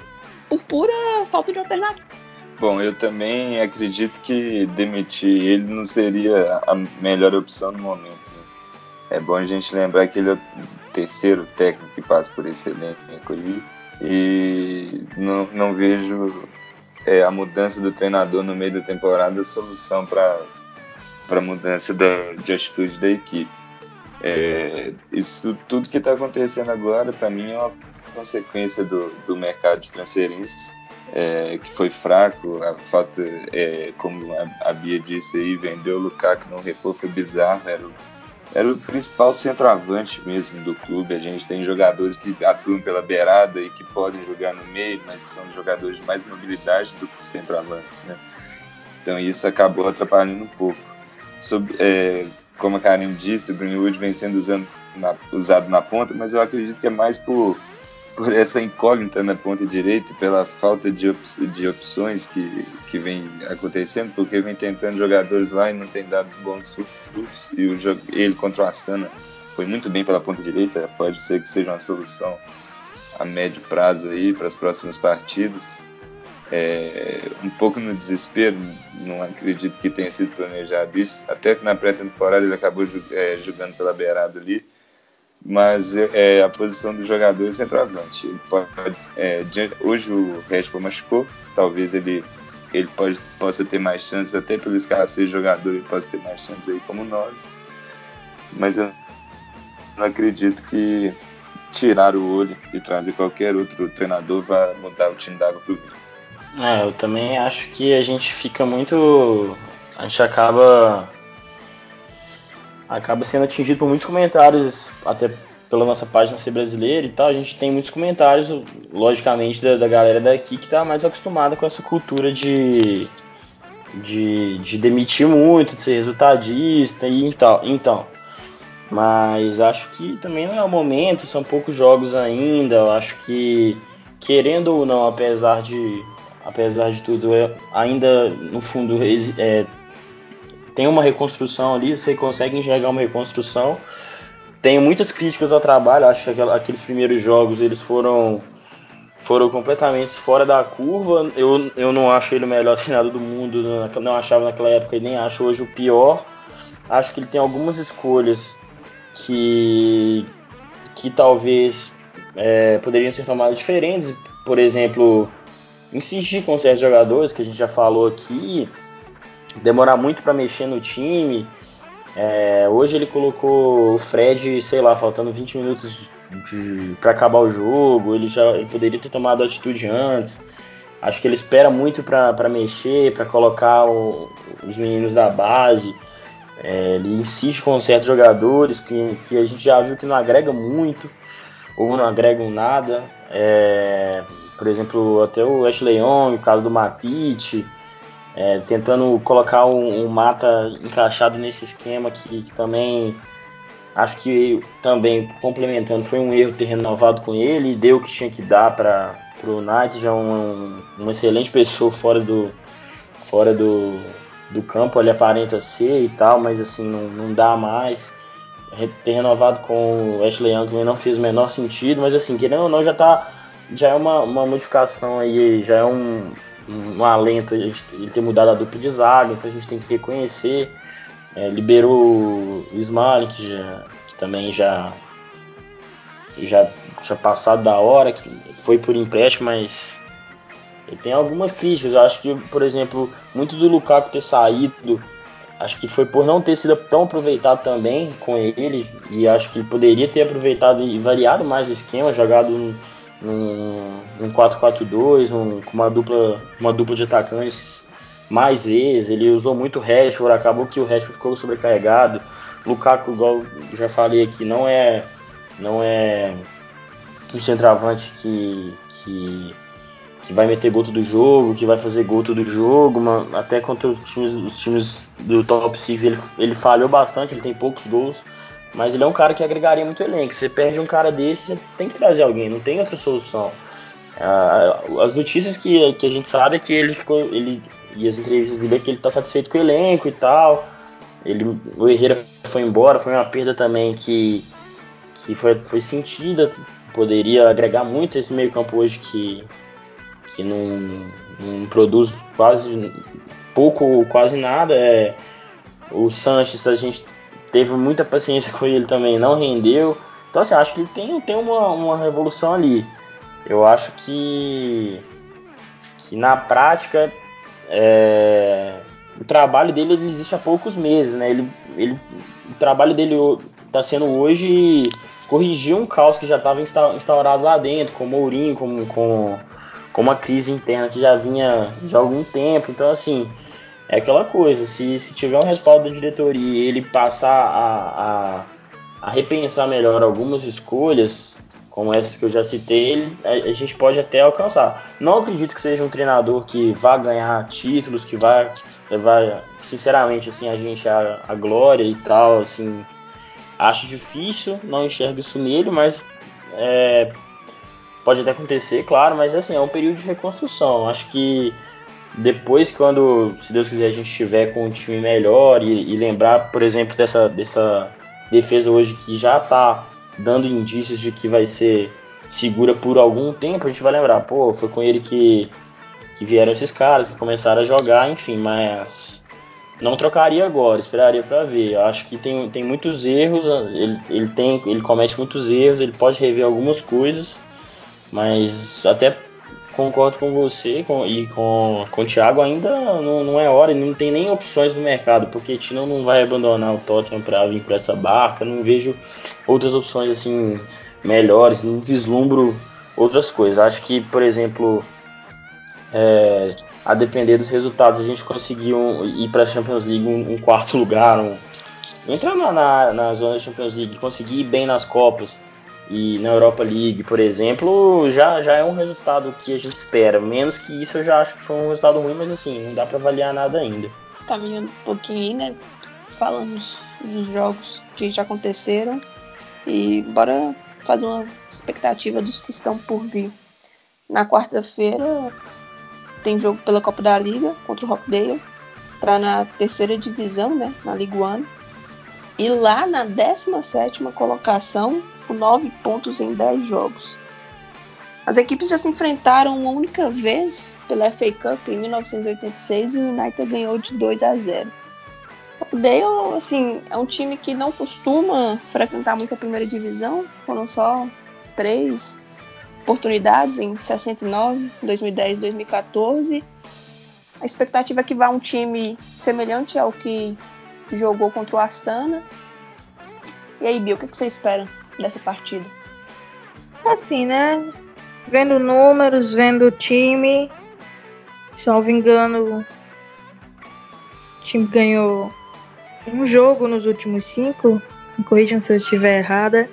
por pura falta de alternativa. Bom, eu também acredito que demitir ele não seria a melhor opção no momento. Né? É bom a gente lembrar que ele é o terceiro técnico que passa por esse elenco aí e não, não vejo é, a mudança do treinador no meio da temporada solução para a mudança da, de atitude da equipe. É, isso tudo que está acontecendo agora, para mim, é uma consequência do, do mercado de transferências, é, que foi fraco. A falta, é, como a, a, Bia disse aí, vendeu o Lukaku não repor foi bizarro. Era o, era o principal centroavante mesmo do clube. A gente tem jogadores que atuam pela beirada e que podem jogar no meio, mas são jogadores de mais mobilidade do que centroavantes, né? Então isso acabou atrapalhando um pouco. Sobre, é, como a Karen disse, o Greenwood vem sendo usando na, usado na ponta, mas eu acredito que é mais por, por essa incógnita na ponta direita, pela falta de, op de opções que, que vem acontecendo, porque vem tentando jogadores lá e não tem dado bons frutos. E o jogo, ele contra o Astana foi muito bem pela ponta direita, pode ser que seja uma solução a médio prazo aí para as próximas partidas. É, um pouco no desespero, não acredito que tenha sido planejado isso, até que na pré-temporada ele acabou é, jogando pela beirada ali, mas é, a posição do jogador é centroavante. Ele pode, é, hoje o Rashford machucou, talvez ele, ele pode, possa ter mais chances, até pelo escassez de jogador, ele possa ter mais chances aí como nós, mas eu não acredito que tirar o olho e trazer qualquer outro treinador vai mudar o time da água pro vinho. É, eu também acho que a gente fica muito. A gente acaba. Acaba sendo atingido por muitos comentários, até pela nossa página ser brasileira e tal. A gente tem muitos comentários, logicamente, da, da galera daqui que tá mais acostumada com essa cultura de. De, de demitir muito, de ser resultadista e tal. Então, mas acho que também não é o momento, são poucos jogos ainda. Eu acho que, querendo ou não, apesar de apesar de tudo, é, ainda no fundo é, tem uma reconstrução ali, você consegue enxergar uma reconstrução. Tenho muitas críticas ao trabalho, acho que aqueles primeiros jogos eles foram foram completamente fora da curva. Eu, eu não acho ele o melhor treinador do mundo, não achava naquela época e nem acho hoje o pior. Acho que ele tem algumas escolhas que, que talvez é, poderiam ser tomadas diferentes. Por exemplo, insistir com certos jogadores que a gente já falou aqui, demorar muito para mexer no time. É, hoje ele colocou o Fred, sei lá, faltando 20 minutos para acabar o jogo. Ele já ele poderia ter tomado atitude antes. Acho que ele espera muito para mexer, para colocar o, os meninos da base. É, ele insiste com certos jogadores que, que a gente já viu que não agrega muito ou não agregam nada. É, por exemplo, até o Ashley Young, o caso do Matite, é, tentando colocar um, um, Mata encaixado nesse esquema que, que, também acho que também complementando foi um erro ter renovado com ele, deu o que tinha que dar para o Knight, já um, uma excelente pessoa fora do fora do, do campo, ele aparenta ser e tal, mas assim não, não dá mais ter renovado com o Ashley Young não fez o menor sentido, mas assim, querendo ou não, já tá. Já é uma, uma modificação aí, já é um, um, um alento ele ter mudado a dupla de zaga, então a gente tem que reconhecer. É, liberou o Smalling, que, já, que também já, já, já passado da hora, que foi por empréstimo, mas tem algumas críticas. Eu acho que, por exemplo, muito do Lukaku ter saído Acho que foi por não ter sido tão aproveitado também com ele, e acho que poderia ter aproveitado e variado mais o esquema, jogado num, num 4-4-2, um, com uma dupla, uma dupla de atacantes mais vezes. Ele usou muito o Rashford, acabou que o Rashford ficou sobrecarregado. Lukaku, igual já falei aqui, não é, não é um centroavante que, que que vai meter gol todo jogo, que vai fazer gol todo jogo, até contra os times, os times do top 6 ele, ele falhou bastante, ele tem poucos gols, mas ele é um cara que agregaria muito elenco. Você perde um cara desse, você tem que trazer alguém, não tem outra solução. as notícias que, que a gente sabe é que ele ficou, ele e as entrevistas dele é que ele está satisfeito com o elenco e tal. Ele, o Herrera foi embora, foi uma perda também que, que foi, foi sentida, poderia agregar muito esse meio campo hoje que que não, não produz quase pouco, quase nada. É, o Sanches, a gente teve muita paciência com ele também, não rendeu. Então, assim, acho que ele tem, tem uma, uma revolução ali. Eu acho que, que na prática é, o trabalho dele ele existe há poucos meses, né? Ele, ele, o trabalho dele está sendo hoje corrigir um caos que já estava instaurado lá dentro, com o Mourinho, com, com com uma crise interna que já vinha de algum tempo. Então, assim, é aquela coisa: se, se tiver um respaldo da diretoria e ele passar a, a, a, repensar melhor algumas escolhas, como essas que eu já citei, ele, a, a, gente pode até alcançar. Não acredito que seja um treinador que vá ganhar títulos, que vai levar, sinceramente, assim, a gente a, a glória e tal. Assim, acho difícil, não enxergo isso nele, mas. É, Pode até acontecer, claro, mas assim, é um período de reconstrução. Acho que depois, quando, se Deus quiser, a gente estiver com um time melhor e, e lembrar, por exemplo, dessa, dessa defesa hoje que já está dando indícios de que vai ser segura por algum tempo, a gente vai lembrar, pô, foi com ele que, que vieram esses caras, que começaram a jogar, enfim, mas não trocaria agora, esperaria para ver. Eu acho que tem, tem muitos erros, ele, ele, tem, ele comete muitos erros, ele pode rever algumas coisas, mas até concordo com você com, e com, com o Thiago, ainda não, não é hora e não tem nem opções no mercado, porque Tino não vai abandonar o Tottenham para vir para essa barca, não vejo outras opções assim melhores, não vislumbro outras coisas. Acho que, por exemplo, é, a depender dos resultados, a gente conseguiu ir para a Champions League um, um, quarto lugar, um, entrar na, na, na zona da Champions League, conseguir ir bem nas Copas e na Europa League, por exemplo, já, já é um resultado que a gente espera. Menos que isso, eu já acho que foi um resultado ruim, mas assim, não dá para avaliar nada ainda. Caminhando um pouquinho aí, né? Falamos dos jogos que já aconteceram e bora fazer uma expectativa dos que estão por vir. Na quarta-feira tem jogo pela Copa da Liga contra o Rockdale, tá na terceira divisão, né, na Liga One. E lá na 17ª colocação, com 9 pontos em 10 jogos. As equipes já se enfrentaram uma única vez pela FA Cup em 1986 e o United ganhou de 2 a 0. Dale, assim, é um time que não costuma frequentar muito a primeira divisão. Foram só três oportunidades em 69, 2010 2014. A expectativa é que vá um time semelhante ao que jogou contra o Astana. E aí, Bill, o que você espera dessa partida? Assim, né? Vendo números, vendo o time. Salvo engano, o time ganhou um jogo nos últimos cinco, me corrijam se eu estiver errada,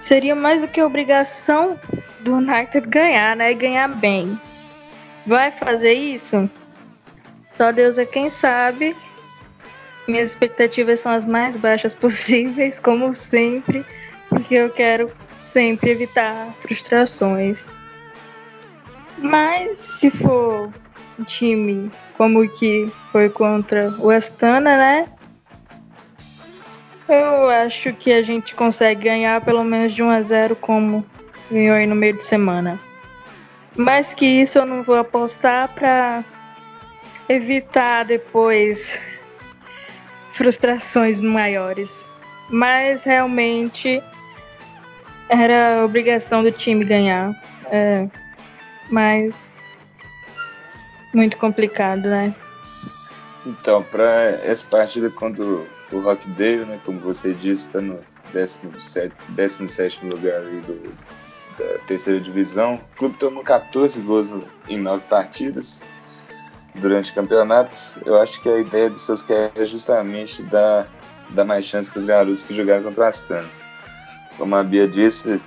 seria mais do que obrigação do United ganhar, né? E ganhar bem. Vai fazer isso? Só Deus é quem sabe. Minhas expectativas são as mais baixas possíveis, como sempre, porque eu quero sempre evitar frustrações. Mas se for um time como o que foi contra o Astana, né? Eu acho que a gente consegue ganhar pelo menos de 1 a 0 como ganhou aí no meio de semana. Mais que isso eu não vou apostar para evitar depois frustrações maiores. Mas realmente era obrigação do time ganhar. É, mas muito complicado, né? Então, para essa partida contra o Rockdale, né, como você disse, está no 17, 17 lugar do, da terceira divisão. O clube tomou 14 gols em 9 partidas durante o campeonato. Eu acho que a ideia dos seus é justamente dar, dar mais chance para os garotos que jogaram contra o Astana. Como a Bia disse,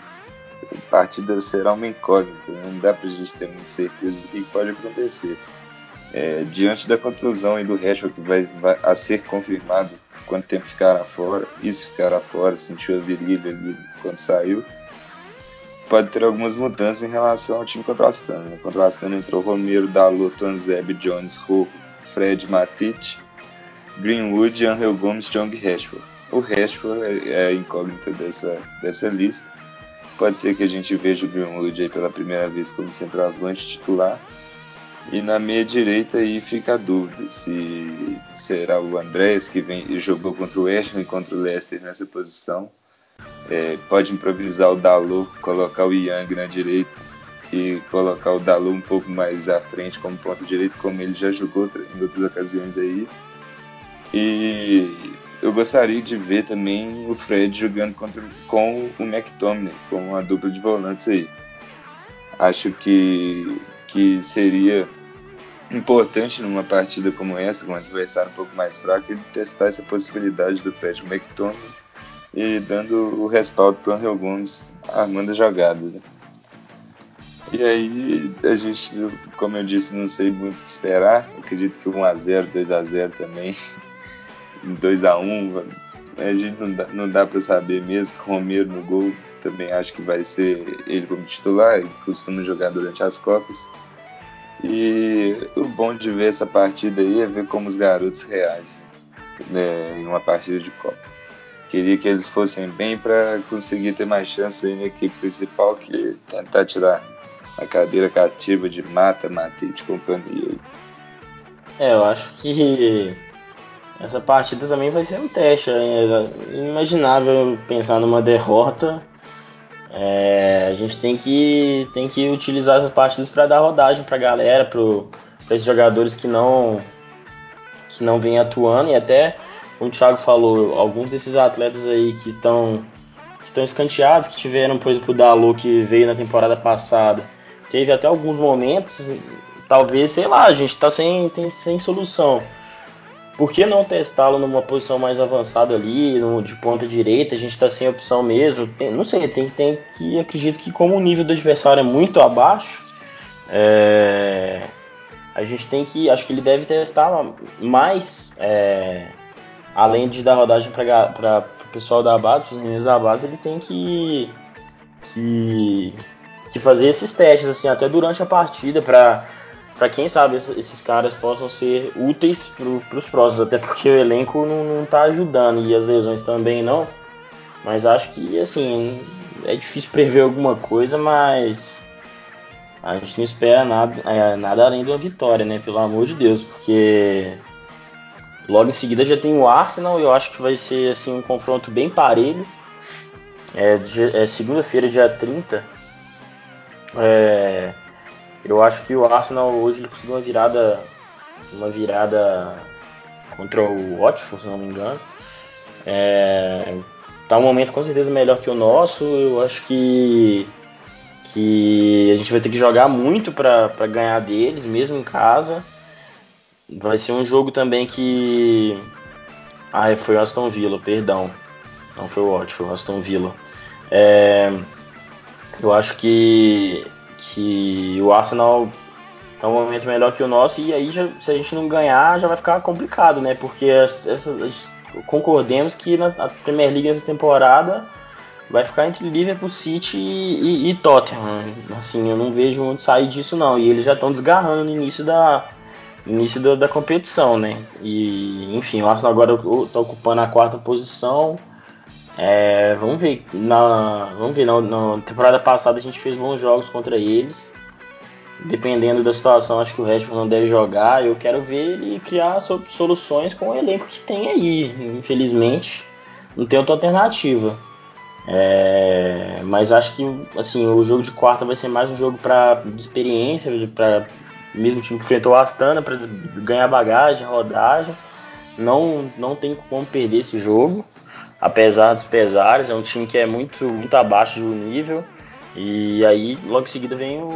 a partida será uma incógnita, né? não dá para a gente ter muita certeza do que pode acontecer. É, diante da conclusão e do Rashford que vai, vai, a ser confirmado quanto tempo ficará fora, e se ficará fora, sentiu a virilha ali quando saiu, pode ter algumas mudanças em relação ao time contra o Astana. Né? Contra o Astana entrou Romero, Dalot, Anzeb, Jones, Rojo, Fred, Matic, Greenwood, Angel Gomes, Jong Rashford. O Rashford é, é a incógnita dessa, dessa lista. Pode ser que a gente veja o Greenwood aí pela primeira vez como centroavante titular, e na meia direita aí fica a dúvida se será o Andrés que vem jogou contra o Ham e contra o Leicester nessa posição. É, pode improvisar o Dalot, colocar o Young na direita e colocar o Dalot um pouco mais à frente como ponto direito, como ele já jogou em outras ocasiões aí. E eu gostaria de ver também o Fred jogando contra, com o McTominay, com uma dupla de volantes aí. Acho que que seria importante numa partida como essa, com um adversário um pouco mais fraco, ele testar essa possibilidade do Fred McTominay e dando o respaldo para o Angel Gomes armando as jogadas. Né? E aí a gente, como eu disse, não sei muito o que esperar. Acredito que 1x0, 2x0 também, 2x1, a gente não dá, não dá para saber mesmo. Romero no gol, também acho que vai ser ele como titular, ele costuma jogar durante as Copas. E o bom de ver essa partida aí é ver como os garotos reagem né, em uma partida de Copa. Queria que eles fossem bem para conseguir ter mais chance aí na equipe principal que tentar tirar a cadeira cativa de Mata, Matite e companhia. É, eu acho que essa partida também vai ser um teste. É inimaginável pensar numa derrota. É, a gente tem que, tem que utilizar essas partidas para dar rodagem para a galera, para esses jogadores que não que não vêm atuando e até como o Thiago falou, alguns desses atletas aí que estão que escanteados, que tiveram, por exemplo, o Dalô que veio na temporada passada, teve até alguns momentos, talvez, sei lá, a gente está sem, tem, sem solução. Por que não testá-lo numa posição mais avançada ali, no, de ponta direita? A gente está sem opção mesmo. Não sei, tem, tem que. Acredito que, como o nível do adversário é muito abaixo, é, a gente tem que. Acho que ele deve testar mais. É, além de dar rodagem para o pessoal da base, para os meninos da base, ele tem que, que, que fazer esses testes, assim, até durante a partida, para para quem sabe esses caras possam ser úteis para os próximos, até porque o elenco não, não tá ajudando e as lesões também não. Mas acho que assim é difícil prever alguma coisa, mas a gente não espera nada, é, nada além de uma vitória, né? Pelo amor de Deus, porque Logo em seguida já tem o Arsenal, eu acho que vai ser assim um confronto bem parelho. É, é segunda-feira, dia 30. É, eu acho que o Arsenal hoje ele conseguiu uma virada, uma virada contra o Watford, se não me engano. É, tá um momento com certeza melhor que o nosso. Eu acho que que a gente vai ter que jogar muito para ganhar deles, mesmo em casa. Vai ser um jogo também que. Ah, foi o Aston Villa, perdão. Não foi o Watford, foi o Aston Villa. É... Eu acho que, que o Arsenal é um momento melhor que o nosso e aí já, se a gente não ganhar já vai ficar complicado, né? Porque concordemos que na Premier League essa temporada vai ficar entre Liverpool, City e, e, e Tottenham. Assim, eu não vejo muito sair disso não. E eles já estão desgarrando no início da, início da, da, competição, né? E enfim, o Arsenal agora está ocupando a quarta posição. É, vamos ver. Na, vamos ver. Na, na, temporada passada a gente fez bons jogos contra eles. Dependendo da situação, acho que o Rashford não deve jogar. Eu quero ver ele criar soluções com o elenco que tem aí. Infelizmente, não tem outra alternativa. É, mas acho que assim o jogo de quarta vai ser mais um jogo para experiência, para mesmo time que enfrentou o Astana para ganhar bagagem, rodagem. Não, não tem como perder esse jogo, apesar dos pesares. É um time que é muito, muito abaixo do nível. E aí, logo em seguida, vem o,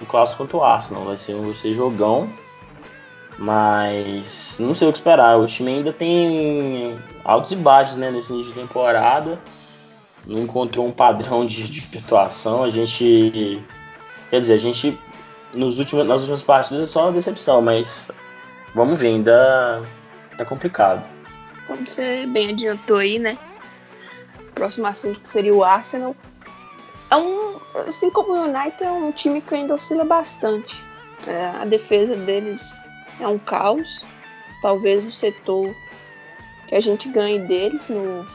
o clássico contra o Arsenal. Vai ser, vai ser jogão. Mas não sei o que esperar. O time ainda tem altos e baixos né, nesse início de temporada. Não encontrou um padrão de, de atuação. A gente. Quer dizer, a gente nos últimos, nas últimas partidas é só uma decepção, mas vamos ver, ainda tá complicado. Como você bem adiantou aí, né? O próximo assunto seria o Arsenal. É um, assim como o United, é um time que ainda oscila bastante. É, a defesa deles é um caos. Talvez o setor que a gente ganhe deles no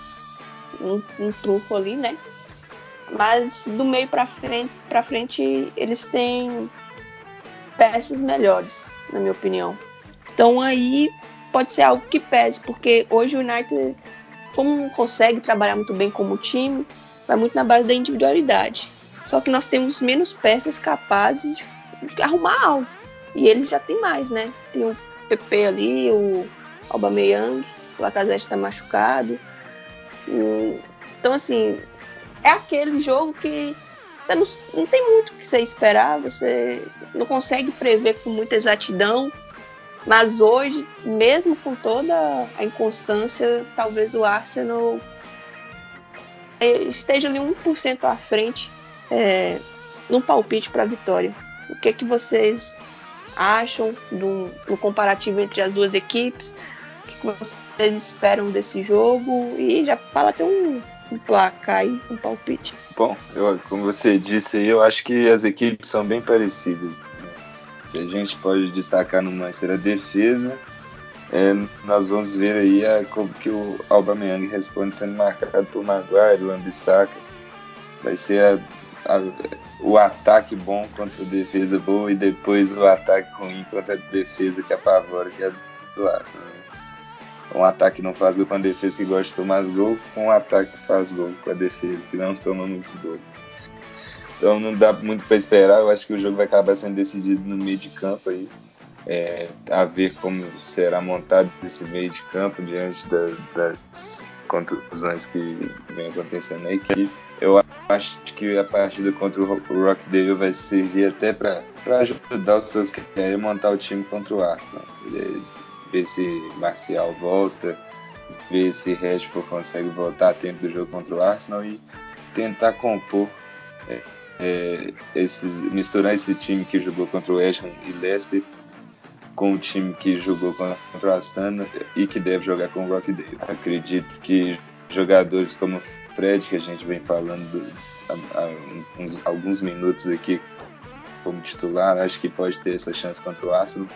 um, um trunfo ali, né? Mas do meio para frente, para frente eles têm peças melhores, na minha opinião. Então aí pode ser algo que pese, porque hoje o United, como não consegue trabalhar muito bem como time, vai muito na base da individualidade. Só que nós temos menos peças capazes de arrumar algo. E eles já têm mais, né? Tem o PP ali, o Aubameyang, o Lacazette está machucado. Então, assim, é aquele jogo que você não, não tem muito o que você esperar, você não consegue prever com muita exatidão. Mas hoje, mesmo com toda a inconstância, talvez o Arsenal esteja ali 1% à frente é, no palpite para a vitória. O que, é que vocês acham do, do comparativo entre as duas equipes? O que, que vocês esperam desse jogo? E já fala até um, um placar aí, um palpite. Bom, eu, como você disse aí, eu acho que as equipes são bem parecidas. Se a gente pode destacar no Manchester a defesa, é, nós vamos ver aí a, como que o Aubameyang responde sendo marcado por Maguire, o Ambissaca. Vai ser a, a, o ataque bom contra a defesa boa e depois o ataque ruim contra a defesa que apavora, que é do Arsenal. Né? Um ataque que não faz gol com a defesa que gosta de tomar gol, com um ataque que faz gol com a defesa que não toma muitos gols. Então não dá muito para esperar. Eu acho que o jogo vai acabar sendo decidido no meio de campo aí. É, a ver como será montado esse meio de campo diante da, das contusões que vem acontecendo na equipe. Eu acho que a partida contra o Rockdale vai servir até para ajudar os seus que querem montar o time contra o Arsenal. Ver se Marcial volta, ver se Rashford consegue voltar a tempo do jogo contra o Arsenal e tentar compor é, é, esses, misturar esse time que jogou contra o West Ham e Leicester com o time que jogou contra o Astana e que deve jogar com o Rockdale. Acredito que jogadores como Fred, que a gente vem falando há, uns, alguns minutos aqui como titular, acho que pode ter essa chance contra o Arsenal.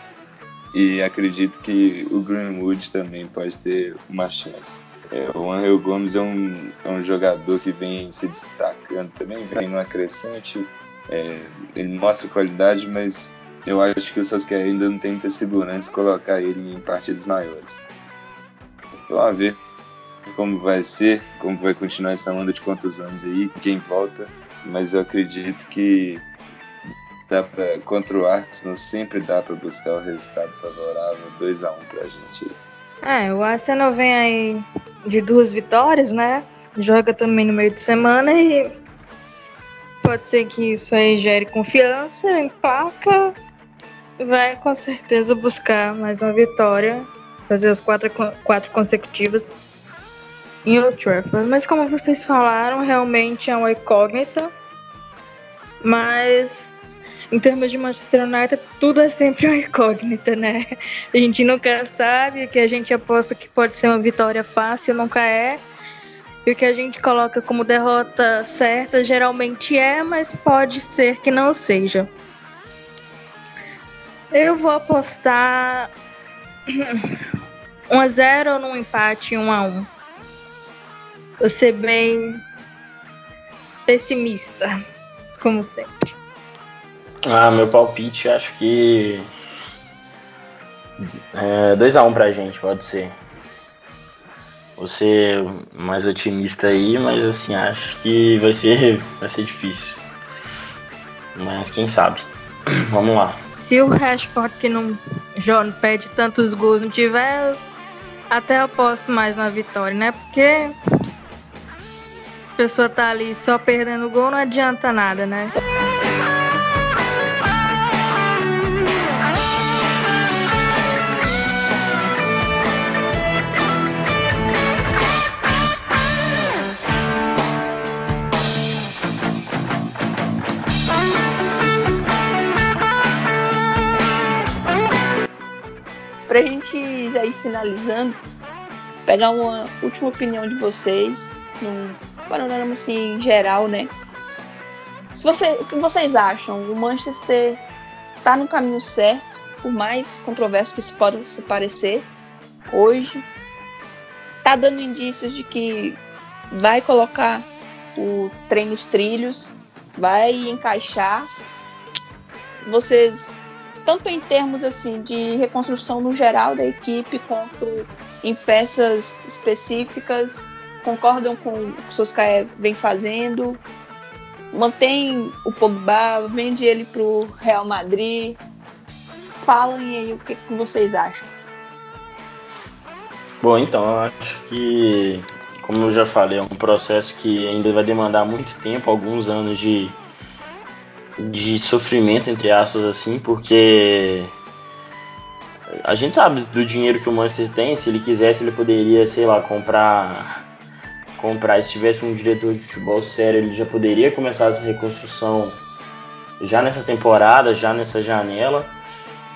E acredito que o Greenwood também pode ter uma chance. É, o Angel Gomes é um, é um jogador que vem se destacando também, vem numa crescente. É, ele mostra qualidade, mas eu acho que o Solskjaer ainda não tem muita segurança colocar ele em partidas maiores. Vamos ver como vai ser, como vai continuar essa onda de contusões aí, quem volta, mas eu acredito que dá pra, contra o Arsenal sempre dá para buscar o resultado favorável, 2 a 1 um pra gente. É, o Arsenal vem aí de duas vitórias, né? Joga também no meio de semana e pode ser que isso aí gere confiança, empaca, vai com certeza buscar mais uma vitória, fazer as quatro, quatro consecutivas em Old Trafford. Mas como vocês falaram, realmente é uma incógnita. Mas em termos de Manchester United, tudo é sempre uma incógnita, né? A gente nunca sabe, o que a gente aposta que pode ser uma vitória fácil nunca é. E o que a gente coloca como derrota certa geralmente é, mas pode ser que não seja. Eu vou apostar 1 a 0 num empate 1 a 1. Vou ser bem pessimista, como sempre. Ah, meu palpite acho que é 2x1 um pra gente, pode ser. Ser mais otimista aí, mas assim, acho que vai ser, vai ser difícil. Mas quem sabe. Vamos lá. Se o Rashford que não, não pede tantos gols não tiver, até aposto mais na vitória, né? Porque a pessoa tá ali só perdendo gol não adianta nada, né? Finalizando, pegar uma última opinião de vocês, num panorama assim geral, né? Se você, o que vocês acham? O Manchester tá no caminho certo, por mais controverso que isso possa parecer hoje. Tá dando indícios de que vai colocar o trem nos trilhos, vai encaixar. Vocês tanto em termos assim de reconstrução no geral da equipe quanto em peças específicas concordam com o que o Solskjaer vem fazendo mantém o Pogba vende ele para o Real Madrid. Falem aí o que, que vocês acham. Bom então eu acho que como eu já falei é um processo que ainda vai demandar muito tempo alguns anos de de sofrimento, entre aspas, assim, porque a gente sabe do dinheiro que o Manchester tem, se ele quisesse, ele poderia, sei lá, comprar. Comprar, se tivesse um diretor de futebol sério, ele já poderia começar essa reconstrução já nessa temporada, já nessa janela,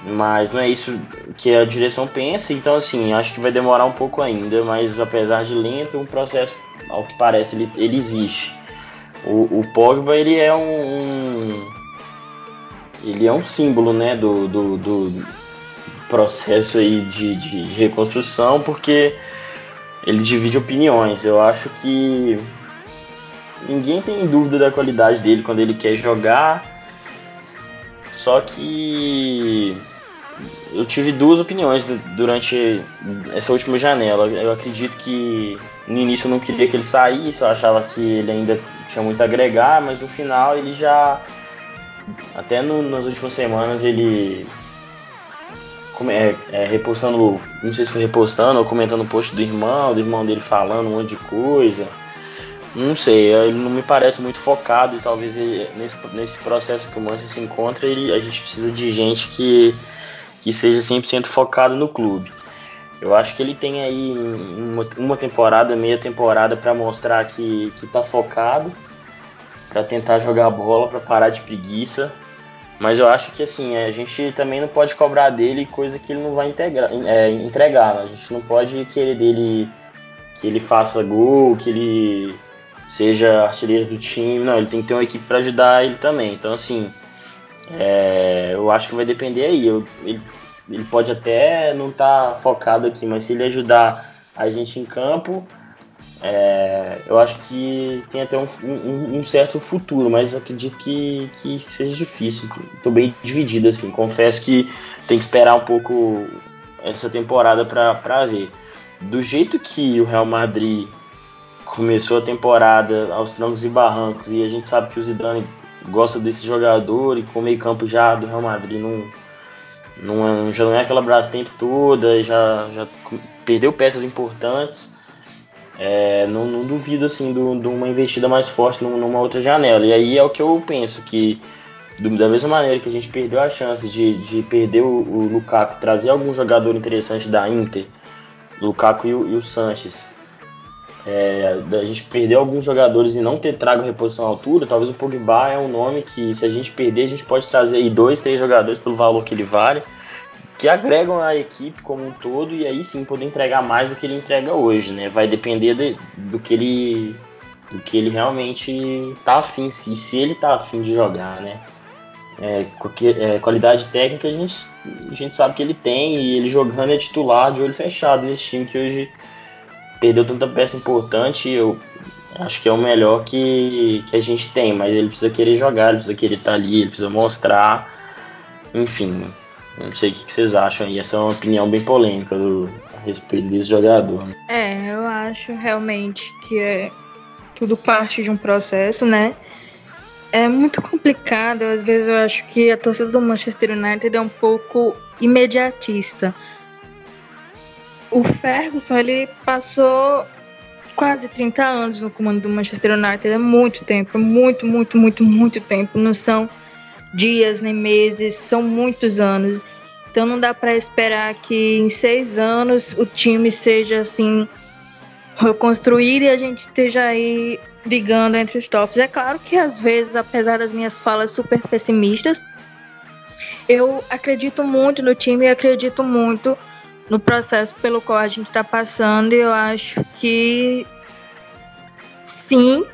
mas não é isso que a direção pensa, então assim, acho que vai demorar um pouco ainda, mas apesar de lento, o processo, ao que parece, ele, ele existe. O, o Pogba ele é um, ele é um símbolo né, do, do, do processo aí de, de, reconstrução porque ele divide opiniões. Eu acho que ninguém tem dúvida da qualidade dele quando ele quer jogar. Só que eu tive duas opiniões durante essa última janela. Eu acredito que no início eu não queria que ele saísse, eu achava que ele ainda tinha muito a agregar, mas no final ele já. Até no, nas últimas semanas ele. É, é, repostando, não sei se foi repostando ou comentando o post do irmão, do irmão dele falando um monte de coisa. Não sei, ele não me parece muito focado e talvez ele, nesse, nesse processo que o Manchester se encontra, ele, a gente precisa de gente que que seja 100% focado no clube. Eu acho que ele tem aí uma, uma temporada, meia temporada para mostrar que, que tá focado, para tentar jogar bola, para parar de preguiça. Mas eu acho que assim, a gente também não pode cobrar dele coisa que ele não vai integrar, é, entregar. Né? A gente não pode querer dele que ele faça gol, que ele seja artilheiro do time. Não, ele tem que ter uma equipe para ajudar ele também. Então assim, é, eu acho que vai depender aí. Eu, ele, ele, pode até não estar tá focado aqui, mas se ele ajudar a gente em campo, é, eu acho que tem até um, um, um, certo futuro, mas acredito que, que seja difícil. Estou bem dividido assim. Confesso que tem que esperar um pouco essa temporada para ver. Do jeito que o Real Madrid começou a temporada aos trancos e barrancos e a gente sabe que o Zidane gosta desse jogador e com o meio campo já do Real Madrid não, não é, já não é aquela tempo toda, já, já perdeu peças importantes. É, não, não, duvido assim de uma investida mais forte numa outra janela. E aí é o que eu penso que da mesma maneira que a gente perdeu a chance de, de perder o, o Lukaku, trazer algum jogador interessante da Inter, Lukaku e o, e o Sanches, é, a gente perder alguns jogadores e não ter trago reposição à altura, talvez o Pogba é um nome que, se a gente perder, a gente pode trazer aí dois, três jogadores pelo valor que ele vale, que agregam a equipe como um todo e aí sim poder entregar mais do que ele entrega hoje, né? Vai depender de, do que ele do que ele realmente tá afim, se, se ele tá afim de jogar, né? É, é, qualidade técnica a gente, a gente sabe que ele tem e ele jogando é titular de olho fechado nesse time que hoje perdeu tanta peça importante, eu acho que é o melhor que, que a gente tem, mas ele precisa querer jogar, ele precisa querer estar tá ali, ele precisa mostrar, enfim, não sei o que, vocês acham aí, essa é uma opinião bem polêmica do, a respeito desse jogador. Né? É, eu acho realmente que é tudo parte de um processo, né? É muito complicado, às vezes eu acho que a torcida do Manchester United é um pouco imediatista o Ferguson ele passou quase 30 anos no comando do Manchester United, é muito tempo, muito, muito, muito, muito tempo. Não são dias nem meses, são muitos anos. Então não dá para esperar que em seis anos o time seja assim reconstruído e a gente esteja aí brigando entre os tops. É claro que às vezes, apesar das minhas falas super pessimistas, eu acredito muito no time e acredito muito no processo pelo qual a gente está passando, eu acho que sim,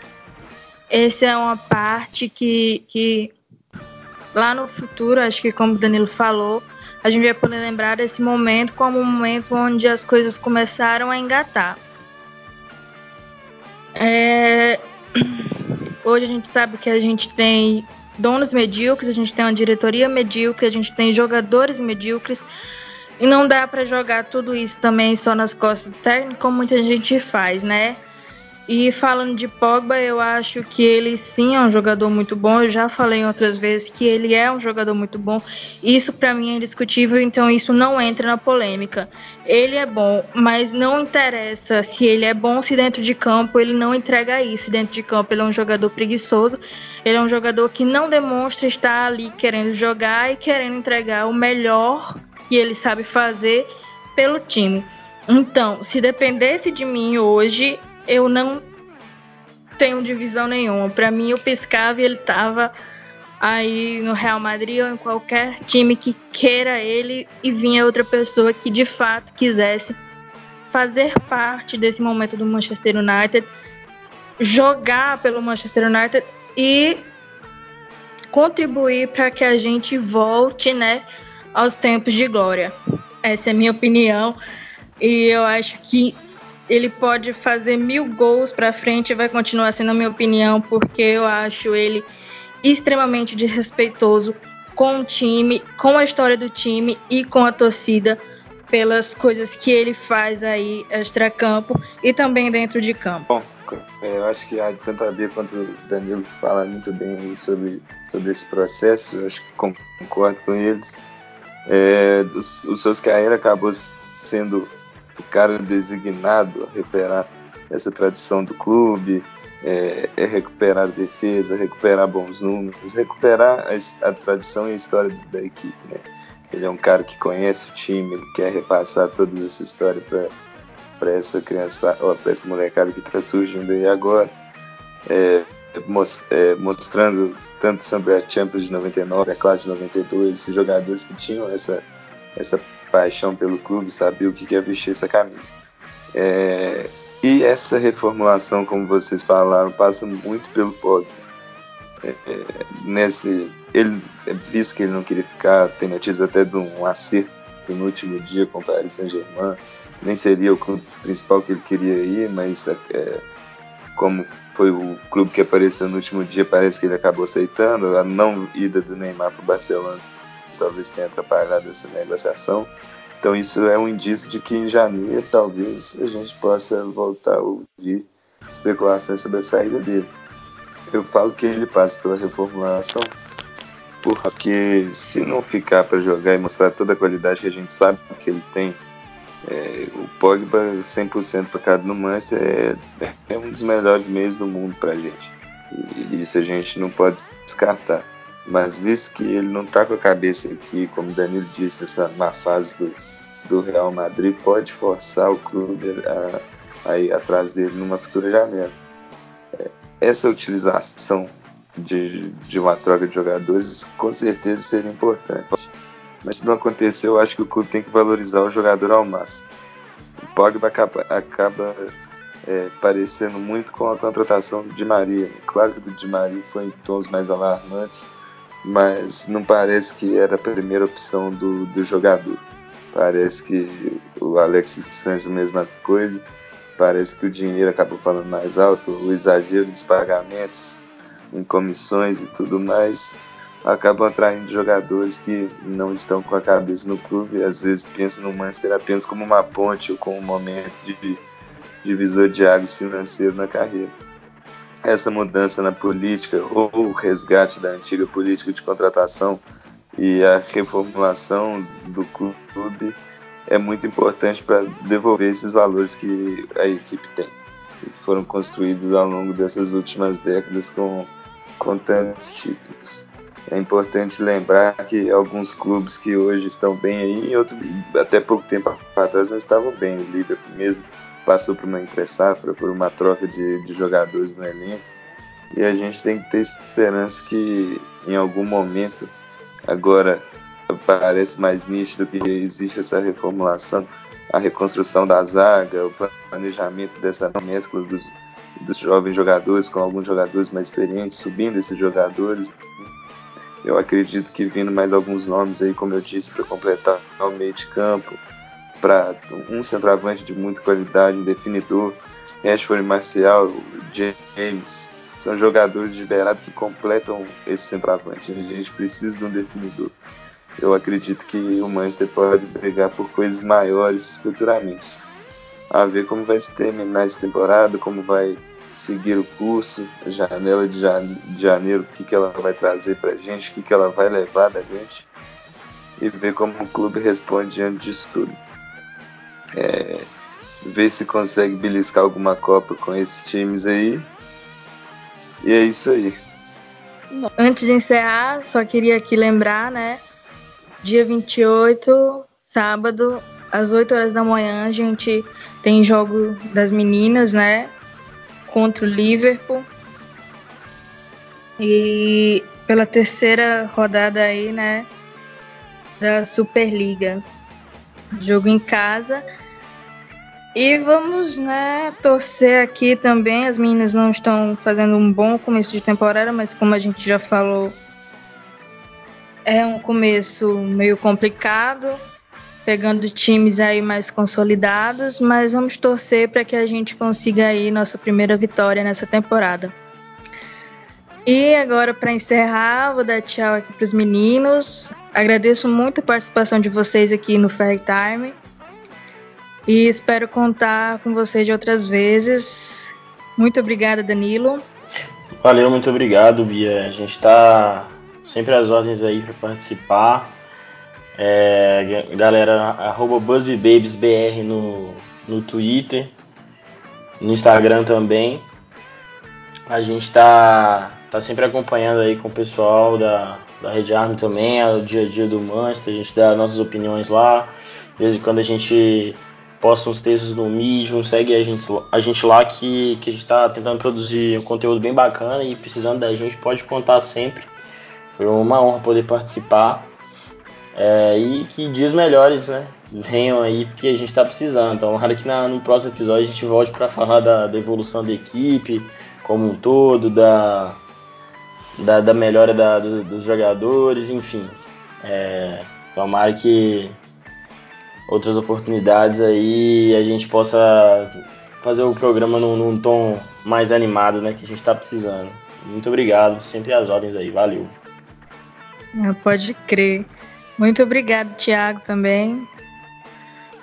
essa é uma parte que, que lá no futuro, acho que como o Danilo falou, a gente vai poder lembrar desse momento como um momento onde as coisas começaram a engatar. É... Hoje a gente sabe que a gente tem donos medíocres, a gente tem uma diretoria medíocre, a gente tem jogadores medíocres, e não dá para jogar tudo isso também só nas costas do técnico, como muita gente faz, né? E falando de Pogba, eu acho que ele sim é um jogador muito bom. Eu já falei outras vezes que ele é um jogador muito bom. Isso para mim é indiscutível, então isso não entra na polêmica. Ele é bom, mas não interessa se ele é bom se dentro de campo ele não entrega isso. Dentro de campo ele é um jogador preguiçoso. Ele é um jogador que não demonstra estar ali querendo jogar e querendo entregar o melhor que ele sabe fazer pelo time. Então, se dependesse de mim hoje, eu não tenho divisão nenhuma. Para mim, eu piscava e ele tava aí no Real Madrid ou em qualquer time que queira ele e vinha outra pessoa que de fato quisesse fazer parte desse momento do Manchester United, jogar pelo Manchester United e contribuir para que a gente volte, né, aos tempos de glória. Essa é a minha opinião. E eu acho que ele pode fazer mil gols para frente e vai continuar sendo a minha opinião, porque eu acho ele extremamente desrespeitoso com o time, com a história do time e com a torcida pelas coisas que ele faz aí extra-campo e também dentro de campo. Bom, é, eu acho que tanto a Bia quanto o Danilo falam muito bem sobre, sobre esse processo, eu acho que concordo com eles. É, o, o Soscaíra acabou sendo o cara designado a recuperar essa tradição do clube, é, é recuperar a defesa, recuperar bons números, recuperar a, a, tradição e a história da equipe. Né? Ele é um cara que conhece o time, ele quer repassar toda essa história para essa criança, para essa molecada que está surgindo aí agora, é, mostrando tanto sobre a Champions de 99, a classe de 92, esses jogadores que tinham essa, essa paixão pelo clube, sabia o que é vestir essa camisa. É, e essa reformulação, como vocês falaram, passa muito pelo Pogba. É, é, nesse, ele, visto que ele não queria ficar, tem notícia até de um acerto no último dia com o Paris Saint-Germain. Nem seria o clube principal que ele queria ir, mas é, é, como foi o clube que apareceu no último dia, parece que ele acabou aceitando. A não ida do Neymar para o Barcelona talvez tenha atrapalhado essa negociação. Então isso é um indício de que em janeiro talvez a gente possa voltar a ouvir especulações sobre a saída dele. Eu falo que ele passa pela reformulação porque se não ficar para jogar e mostrar toda a qualidade que a gente sabe que ele tem, é, o Pogba 100% focado no Manchester é, é, um dos melhores meios do mundo para a gente. E isso a gente não pode descartar. Mas visto que ele não está com a cabeça aqui, como o Danilo disse, essa má fase do, do Real Madrid, pode forçar o clube a, a ir atrás dele numa futura janela. É, essa utilização de, de uma troca de jogadores com certeza seria importante. Mas se não acontecer, eu acho que o clube tem que valorizar o jogador ao máximo. O Pogba acaba, acaba é, parecendo muito com a contratação do Di Maria. Claro que o Di Maria foi em tons mais alarmantes, mas não parece que era a primeira opção do, do jogador. Parece que o Alexis Sanches a mesma coisa. Parece que o dinheiro acabou falando mais alto, o exagero dos pagamentos em comissões e tudo mais acabam atraindo jogadores que não estão com a cabeça no clube, às vezes pensam no Manchester apenas como uma ponte ou como um momento de divisor de águas financeiro na carreira essa mudança na política ou o resgate da antiga política de contratação e a reformulação do clube é muito importante para devolver esses valores que a equipe tem e que foram construídos ao longo dessas últimas décadas com, com tantos títulos. É importante lembrar que alguns clubes que hoje estão bem aí, outros, até pouco tempo atrás não estavam bem. O Liverpool mesmo passou por uma entre-safra, por uma troca de, de jogadores no elenco. E a gente tem que ter esperança que em algum momento, agora parece mais nítido que existe essa reformulação, a reconstrução da zaga, o planejamento dessa mescla dos, dos jovens jogadores com alguns jogadores mais experientes, subindo esses jogadores. Eu acredito que vindo mais alguns nomes aí, como eu disse, para completar o meio de campo, para um centroavante de muita qualidade, um definidor. Rashford e Marcial, James, são jogadores de beirada que completam esse centroavante. A gente precisa de um definidor. Eu acredito que o Manchester pode brigar por coisas maiores futuramente. A ver como vai se terminar essa temporada, como vai seguir o curso, a janela de janeiro, o que, que ela vai trazer para gente, o que, que ela vai levar da gente e ver como o clube responde diante disso tudo é, ver se consegue beliscar alguma Copa com esses times aí. E é isso aí. Antes de encerrar, só queria aqui lembrar, né? Dia 28, sábado, às 8 horas da manhã, a gente tem jogo das meninas, né? Contra o Liverpool. E pela terceira rodada aí, né? Da Superliga. Jogo em casa. E vamos, né, torcer aqui também. As meninas não estão fazendo um bom começo de temporada, mas como a gente já falou, é um começo meio complicado pegando times aí mais consolidados, mas vamos torcer para que a gente consiga aí nossa primeira vitória nessa temporada. E agora, para encerrar, vou dar tchau aqui para os meninos. Agradeço muito a participação de vocês aqui no Fair Time. E espero contar com vocês de outras vezes. Muito obrigada, Danilo. Valeu, muito obrigado, Bia. A gente está sempre às ordens aí para participar. É, galera, arroba no, no Twitter, no Instagram também. A gente está tá sempre acompanhando aí com o pessoal da, da Rede Army também, o dia a dia do Manchester, a gente dá nossas opiniões lá. De vez em quando a gente posta uns textos no Medium, segue a gente, a gente lá que, que a gente está tentando produzir um conteúdo bem bacana e precisando da gente pode contar sempre. Foi uma honra poder participar. É, e que dias melhores né, venham aí, porque a gente está precisando. Então, tomara que na, no próximo episódio a gente volte para falar da, da evolução da equipe como um todo, da, da, da melhora da, do, dos jogadores, enfim. É, tomara que outras oportunidades aí a gente possa fazer o programa num, num tom mais animado, né, que a gente está precisando. Muito obrigado, sempre às ordens aí, valeu. Ah, pode crer. Muito obrigado, Thiago, também.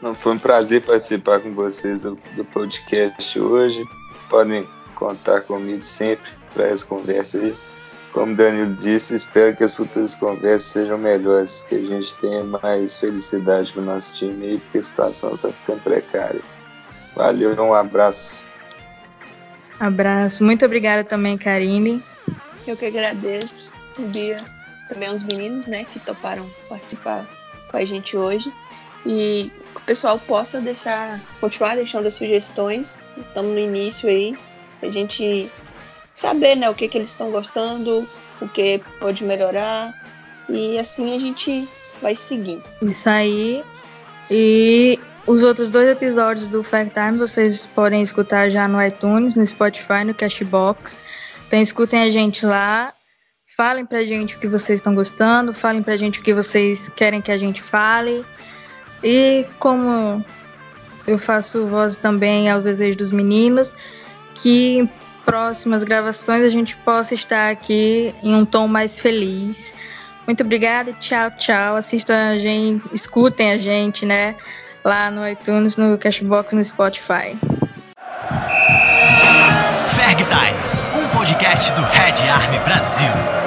Não, foi um prazer participar com vocês do, do podcast hoje. Podem contar comigo sempre para essa conversa aí. Como o Danilo disse, espero que as futuras conversas sejam melhores, que a gente tenha mais felicidade com o nosso time aí, porque a situação está ficando precária. Valeu, um abraço. Abraço. Muito obrigada também, Karine. Eu que agradeço. Um dia também aos meninos, né, que toparam participar com a gente hoje. E que o pessoal possa deixar, continuar deixando as sugestões. Estamos no início aí, a gente saber né, o que, que eles estão gostando, o que pode melhorar. E assim a gente vai seguindo. Isso aí. E os outros dois episódios do Fact Time vocês podem escutar já no iTunes, no Spotify, no Cashbox. Então escutem a gente lá. Falem pra gente o que vocês estão gostando, falem pra gente o que vocês querem que a gente fale. E como eu faço voz também aos desejos dos meninos, que próximas gravações a gente possa estar aqui em um tom mais feliz. Muito obrigada, tchau, tchau. Assistam a gente, escutem a gente, né? Lá no iTunes, no Cashbox, no Spotify. Ferg Time, um podcast do Red Army Brasil.